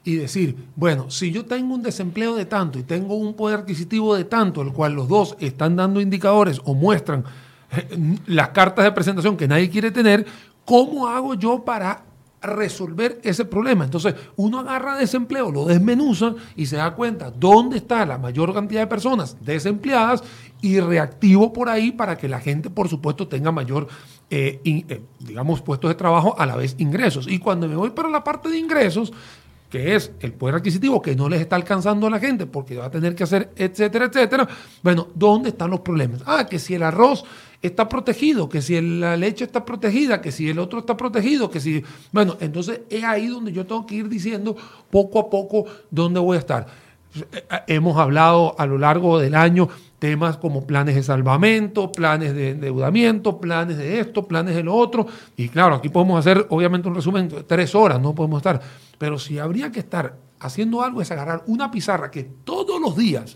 y decir, bueno, si yo tengo un desempleo de tanto y tengo un poder adquisitivo de tanto, el cual los dos están dando indicadores o muestran eh, las cartas de presentación que nadie quiere tener, ¿cómo hago yo para resolver ese problema. Entonces, uno agarra desempleo, lo desmenuza y se da cuenta dónde está la mayor cantidad de personas desempleadas y reactivo por ahí para que la gente, por supuesto, tenga mayor, eh, eh, digamos, puestos de trabajo a la vez ingresos. Y cuando me voy para la parte de ingresos, que es el poder adquisitivo que no les está alcanzando a la gente porque va a tener que hacer, etcétera, etcétera. Bueno, ¿dónde están los problemas? Ah, que si el arroz está protegido, que si la leche está protegida, que si el otro está protegido, que si... Bueno, entonces es ahí donde yo tengo que ir diciendo poco a poco dónde voy a estar. Hemos hablado a lo largo del año temas como planes de salvamento, planes de endeudamiento, planes de esto, planes de lo otro. Y claro, aquí podemos hacer obviamente un resumen tres horas, no podemos estar. Pero si habría que estar haciendo algo es agarrar una pizarra que todos los días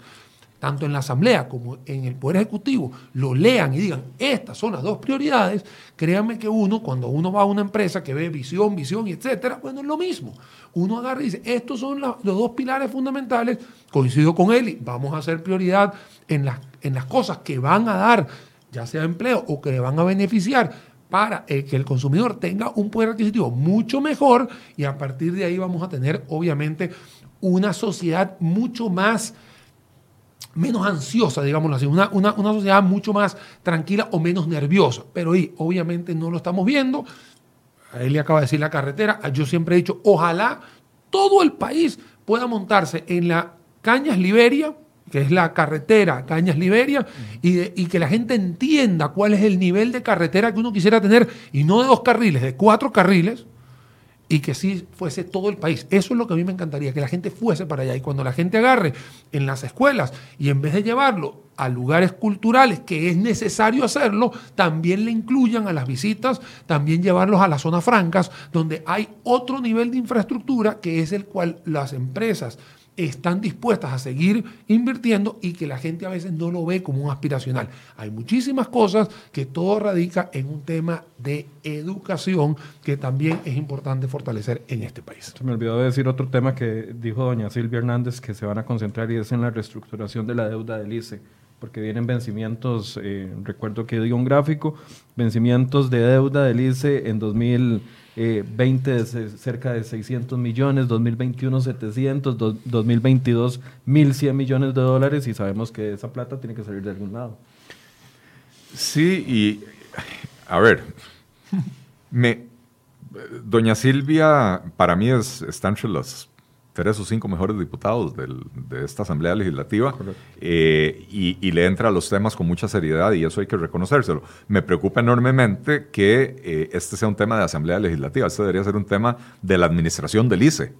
tanto en la Asamblea como en el Poder Ejecutivo, lo lean y digan, estas son las dos prioridades, créanme que uno, cuando uno va a una empresa que ve visión, visión etcétera, bueno, es lo mismo. Uno agarra y dice, estos son los dos pilares fundamentales, coincido con él y vamos a hacer prioridad en las, en las cosas que van a dar, ya sea empleo o que le van a beneficiar para que el consumidor tenga un poder adquisitivo mucho mejor y a partir de ahí vamos a tener, obviamente, una sociedad mucho más menos ansiosa, digámoslo así, una, una, sociedad mucho más tranquila o menos nerviosa. Pero ahí, obviamente no lo estamos viendo. A él le acaba de decir la carretera. Yo siempre he dicho, ojalá todo el país pueda montarse en la Cañas Liberia, que es la carretera Cañas Liberia, y, y, que la gente entienda cuál es el nivel de carretera que uno quisiera tener, y no de dos carriles, de cuatro carriles, y que sí fuese todo el país. Eso es lo que a mí me encantaría, que la gente fuese para allá. Y cuando la gente agarre en las escuelas y en vez de llevarlo a lugares culturales, que es necesario hacerlo, también le incluyan a las visitas, también llevarlos a las zonas francas, donde hay otro nivel de infraestructura que es el cual las empresas están dispuestas a seguir invirtiendo y que la gente a veces no lo ve como un aspiracional. Hay muchísimas cosas que todo radica en un tema de educación que también es importante fortalecer en este país. Se me olvidó decir otro tema que dijo doña Silvia Hernández que se van a concentrar y es en la reestructuración de la deuda del ICE porque vienen vencimientos, eh, recuerdo que dio un gráfico, vencimientos de deuda del ICE en 2000 20 eh, de cerca de 600 millones, 2021 700, 2022 1.100 millones de dólares y sabemos que esa plata tiene que salir de algún lado. Sí, y a ver, me, doña Silvia para mí es, entre los tres o cinco mejores diputados de esta Asamblea Legislativa eh, y, le entra a los temas con mucha seriedad y eso hay que reconocérselo. Me preocupa enormemente que eh, este sea un tema de Asamblea Legislativa, este debería ser un tema de la administración del ICE.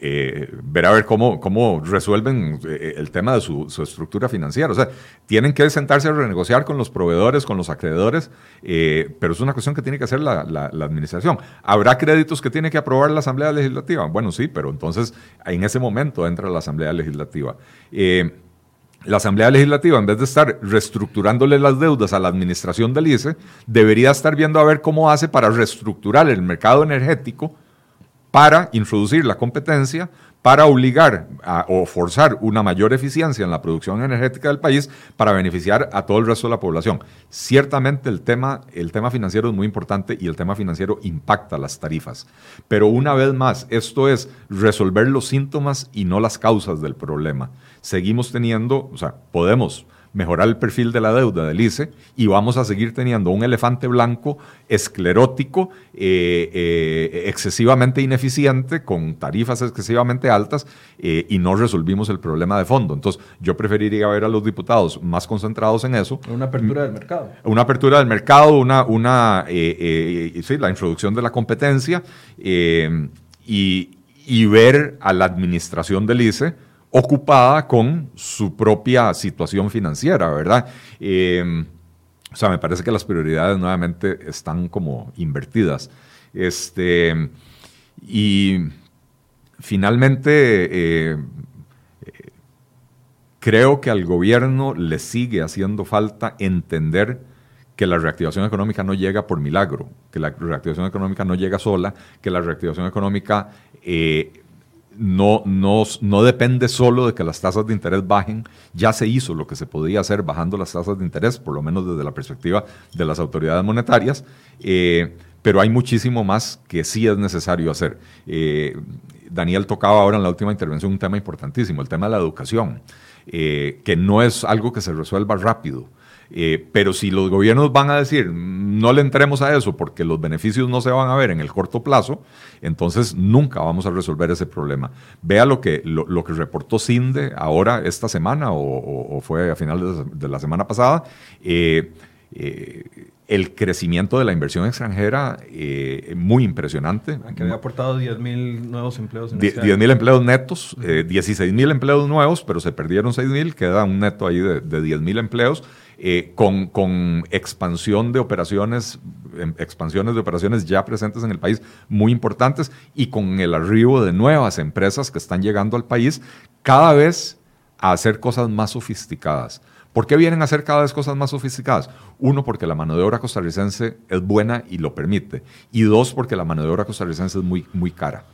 Eh, ver a ver cómo, cómo resuelven eh, el tema de su, estructura financiera. O sea, tienen que sentarse a renegociar con los proveedores, con los acreedores, eh, pero es una cuestión que tiene que hacer la, administración. ¿Habrá créditos que tiene que aprobar la Asamblea Legislativa? Bueno, sí, pero entonces en ese momento entra la Asamblea Legislativa. la Asamblea Legislativa, en vez de estar reestructurándole las deudas a la administración del ICE, debería estar viendo a ver cómo hace para reestructurar el mercado energético para introducir la competencia, para obligar o forzar una mayor eficiencia en la producción energética del país para beneficiar a todo el resto de la población. Ciertamente el tema, el tema financiero es muy importante y el tema financiero impacta las tarifas. Pero una vez más, esto es resolver los síntomas y no las causas del problema. Seguimos teniendo, o sea, podemos mejorar el perfil de la deuda del ICE y vamos a seguir teniendo un elefante blanco esclerótico, eh, eh, excesivamente ineficiente, con tarifas excesivamente altas eh, y no resolvimos el problema de fondo. Entonces, yo preferiría ver a los diputados más concentrados en eso. Una apertura del mercado. Una apertura del mercado, una, una sí, la introducción de la competencia y, y ver a la administración del ICE ocupada con su propia situación financiera, ¿verdad? Em, o sea, me parece que las prioridades nuevamente están como invertidas. Este, y finalmente, eh, creo que al gobierno le sigue haciendo falta entender que la reactivación económica no llega por milagro, que la reactivación económica no llega sola, que la reactivación económica eh, no, no, no, depende solo de que las tasas de interés bajen, ya se hizo lo que se podía hacer bajando las tasas de interés, por lo menos desde la perspectiva de las autoridades monetarias, eh, pero hay muchísimo más que sí es necesario hacer. Eh, Daniel tocaba ahora en la última intervención un tema importantísimo, el tema de la educación, eh, que no es algo que se resuelva rápido. Eh, pero si los gobiernos van a decir, no le entremos a eso porque los beneficios no se van a ver en el corto plazo, entonces nunca vamos a resolver ese problema. Vea lo que, lo, que reportó CINDE ahora, esta semana, o, fue a final de, la semana pasada. Eh, eh, el crecimiento de la inversión extranjera muy impresionante. Que había aportado 10 mil nuevos empleos. 10 este mil empleos netos, 16 mil empleos nuevos, pero se perdieron 6 mil, queda un neto ahí de, de 10 mil empleos. Eh, con, expansión de operaciones, em, expansiones de operaciones ya presentes en el país muy importantes y con el arribo de nuevas empresas que están llegando al país cada vez a hacer cosas más sofisticadas. ¿Por qué vienen a hacer cada vez cosas más sofisticadas? Uno, porque la mano de obra costarricense es buena y lo permite. Y dos, porque la mano de obra costarricense es muy, muy cara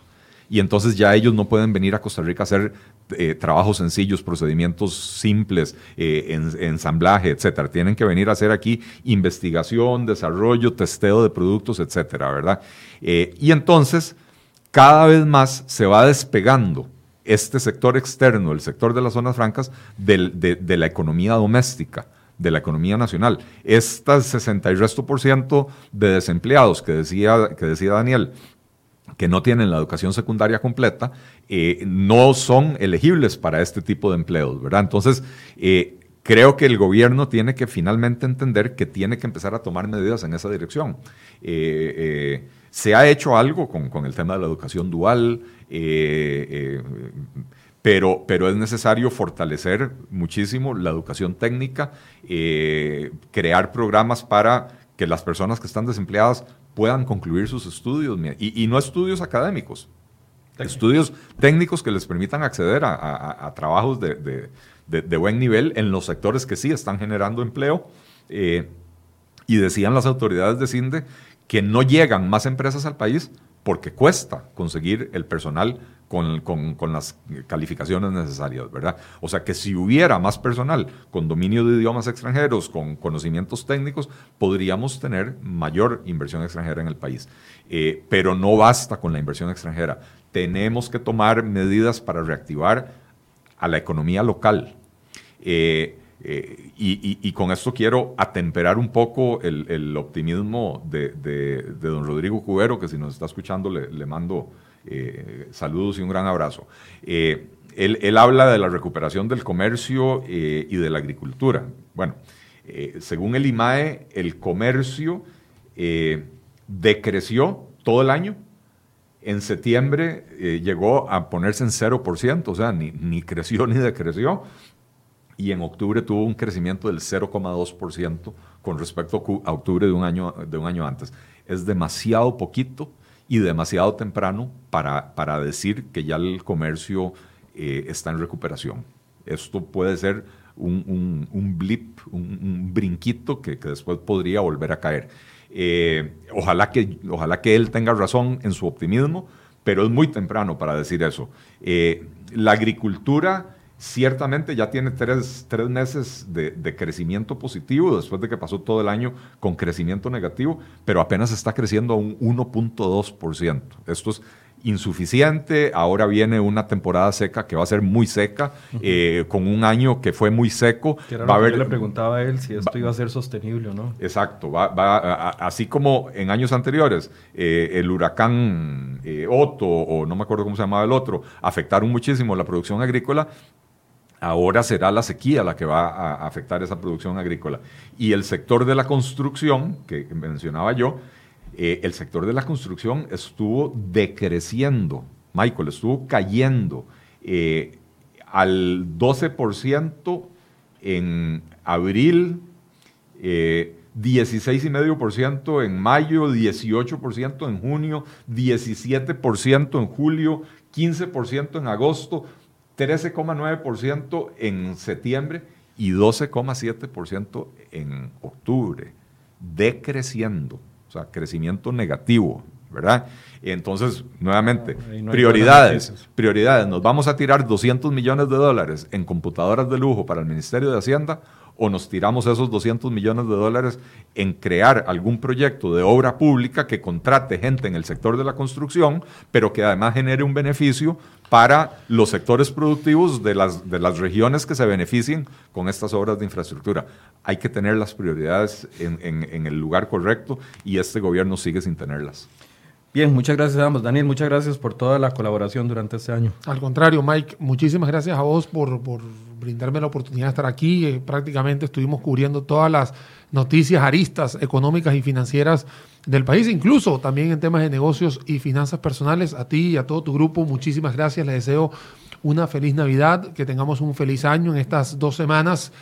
y entonces ya ellos no pueden venir a Costa Rica a hacer eh, trabajos sencillos, procedimientos simples, eh, ensamblaje, etcétera. Tienen que venir a hacer aquí investigación, desarrollo, testeo de productos, etcétera, ¿verdad? Eh, y entonces cada vez más se va despegando este sector externo, el sector de las zonas francas, de, la economía doméstica de la economía nacional. Estas 60 y resto por ciento de desempleados que decía, que decía Daniel, que no tienen la educación secundaria completa, eh, no son elegibles para este tipo de empleos, ¿verdad? Entonces, eh, creo que el gobierno tiene que finalmente entender que tiene que empezar a tomar medidas en esa dirección. Eh, se ha hecho algo con, el tema de la educación dual, pero, pero es necesario fortalecer muchísimo la educación técnica, crear programas para que las personas que están desempleadas puedan concluir sus estudios, y, no estudios académicos, estudios técnicos que les permitan acceder a, trabajos de, buen nivel en los sectores que sí están generando empleo. Eh, y decían las autoridades de CINDE que no llegan más empresas al país porque cuesta conseguir el personal con, con, las calificaciones necesarias, ¿verdad? O sea que si hubiera más personal con dominio de idiomas extranjeros, con conocimientos técnicos, podríamos tener mayor inversión extranjera en el país. Eh, pero no basta con la inversión extranjera. Tenemos que tomar medidas para reactivar a la economía local. Eh, eh, y, con esto quiero atemperar un poco el, optimismo de, don Rodrigo Cubero, que si nos está escuchando le, mando eh, saludos y un gran abrazo. Eh, él, habla de la recuperación del comercio y de la agricultura. Bueno, según el IMAE, el comercio decreció todo el año. En septiembre llegó a ponerse en 0%, o sea, ni, ni creció ni decreció y en octubre tuvo un crecimiento del 0,2% con respecto a octubre de un, año, de un año antes. Es demasiado poquito y demasiado temprano para, para decir que ya el comercio eh, está en recuperación. Esto puede ser un, un, blip, un, brinquito que, que, después podría volver a caer. Eh, ojalá, que, ojalá que él tenga razón en su optimismo, pero es muy temprano para decir eso. Eh, la agricultura ciertamente ya tiene tres, meses de, crecimiento positivo después de que pasó todo el año con crecimiento negativo, pero apenas está creciendo a un 1.2%. Esto es insuficiente, ahora viene una temporada seca que va a ser muy seca, eh, con un año que fue muy seco. va a haber, yo le preguntaba a él si esto iba a ser sostenible o no. Exacto, va, así como en años anteriores eh, el huracán eh, Otto, o no me acuerdo cómo se llamaba el otro, afectaron muchísimo la producción agrícola, ahora será la sequía la que va a afectar esa producción agrícola. Y el sector de la construcción, que mencionaba yo, eh, el sector de la construcción estuvo decreciendo, Michael, estuvo cayendo eh, al 12% en abril, eh, 16,5% en mayo, 18% en junio, 17% en julio, 15% en agosto. 13,9% en septiembre y 12,7% en octubre, decreciendo, o sea, crecimiento negativo ¿verdad? Entonces, nuevamente, prioridades, prioridades. ¿Nos vamos a tirar 200 millones de dólares en computadoras de lujo para el Ministerio de Hacienda o nos tiramos esos 200 millones de dólares en crear algún proyecto de obra pública que contrate gente en el sector de la construcción, pero que además genere un beneficio para los sectores productivos de las, de las regiones que se beneficien con estas obras de infraestructura. Hay que tener las prioridades en, en el lugar correcto y este gobierno sigue sin tenerlas. Bien, muchas gracias a ambos. Daniel, muchas gracias por toda la colaboración durante este año. Al contrario, Mike, muchísimas gracias a vos por, brindarme la oportunidad de estar aquí. Eh, prácticamente estuvimos cubriendo todas las noticias aristas económicas y financieras del país, incluso también en temas de negocios y finanzas personales. A ti y a todo tu grupo, muchísimas gracias. Les deseo una feliz Navidad, que tengamos un feliz año en estas dos semanas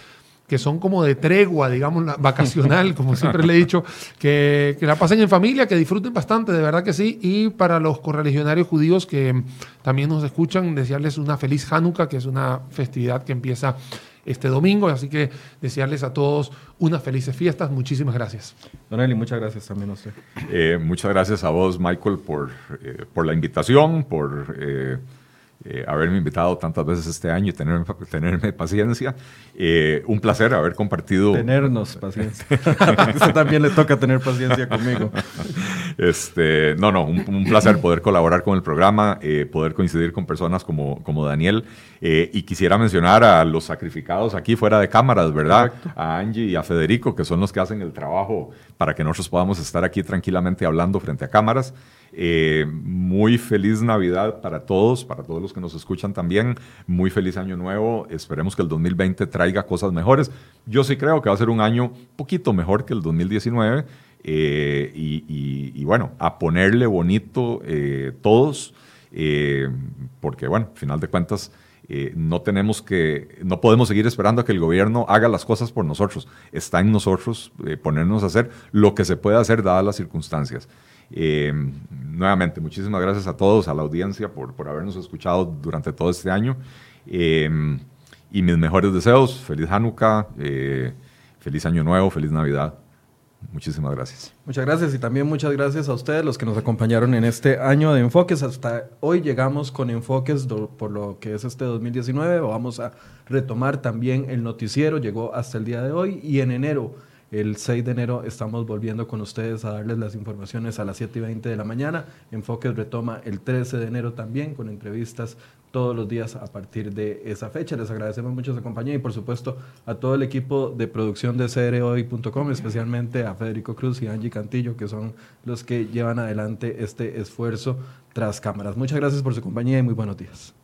que son como de tregua, digamos, vacacional, como siempre le he dicho, que, la pasen en familia, que disfruten bastante, de verdad que sí. Y para los correligionarios judíos que también nos escuchan, desearles una feliz Hanukkah, que es una festividad que empieza este domingo. Así que desearles a todos unas felices fiestas. Muchísimas gracias. Don Eli, muchas gracias también a usted. Eh, muchas gracias a vos, Michael, por, eh, por la invitación, por... Eh, eh, haberme invitado tantas veces este año y tenerme, tenerme paciencia. Eh, un placer haber compartido. Tenernos paciencia. Usted también le toca tener paciencia conmigo. Este, no, no, un, placer poder colaborar con el programa, eh, poder coincidir con personas como, como Daniel. y quisiera mencionar a los sacrificados aquí fuera de cámaras, ¿verdad? A Angie y a Federico, que son los que hacen el trabajo para que nosotros podamos estar aquí tranquilamente hablando frente a cámaras. Eh, muy feliz Navidad para todos, para todos los que nos escuchan también. Muy feliz año nuevo. Esperemos que el 2020 traiga cosas mejores. Yo sí creo que va a ser un año poquito mejor que el 2019. Eh, y, bueno, a ponerle bonito eh, todos, porque bueno, al final de cuentas, no tenemos que, no podemos seguir esperando a que el gobierno haga las cosas por nosotros. Está en nosotros ponernos a hacer lo que se puede hacer dadas las circunstancias. Eh, nuevamente, muchísimas gracias a todos, a la audiencia por, por habernos escuchado durante todo este año. Eh, y mis mejores deseos, feliz Hanukkah, eh, feliz Año Nuevo, feliz Navidad. Muchísimas gracias. Muchas gracias y también muchas gracias a ustedes los que nos acompañaron en este año de enfoques. Hasta hoy llegamos con enfoques por lo que es este 2019. Vamos a retomar también el noticiero, llegó hasta el día de hoy y en enero el 6 de enero estamos volviendo con ustedes a darles las informaciones a las 7 y 20 de la mañana. Enfoques retoma el 13 de enero también con entrevistas todos los días a partir de esa fecha. Les agradecemos mucho su compañía y por supuesto a todo el equipo de producción de CROI.com, especialmente a Federico Cruz y Angie Cantillo, que son los que llevan adelante este esfuerzo tras cámaras. Muchas gracias por su compañía y muy buenos días.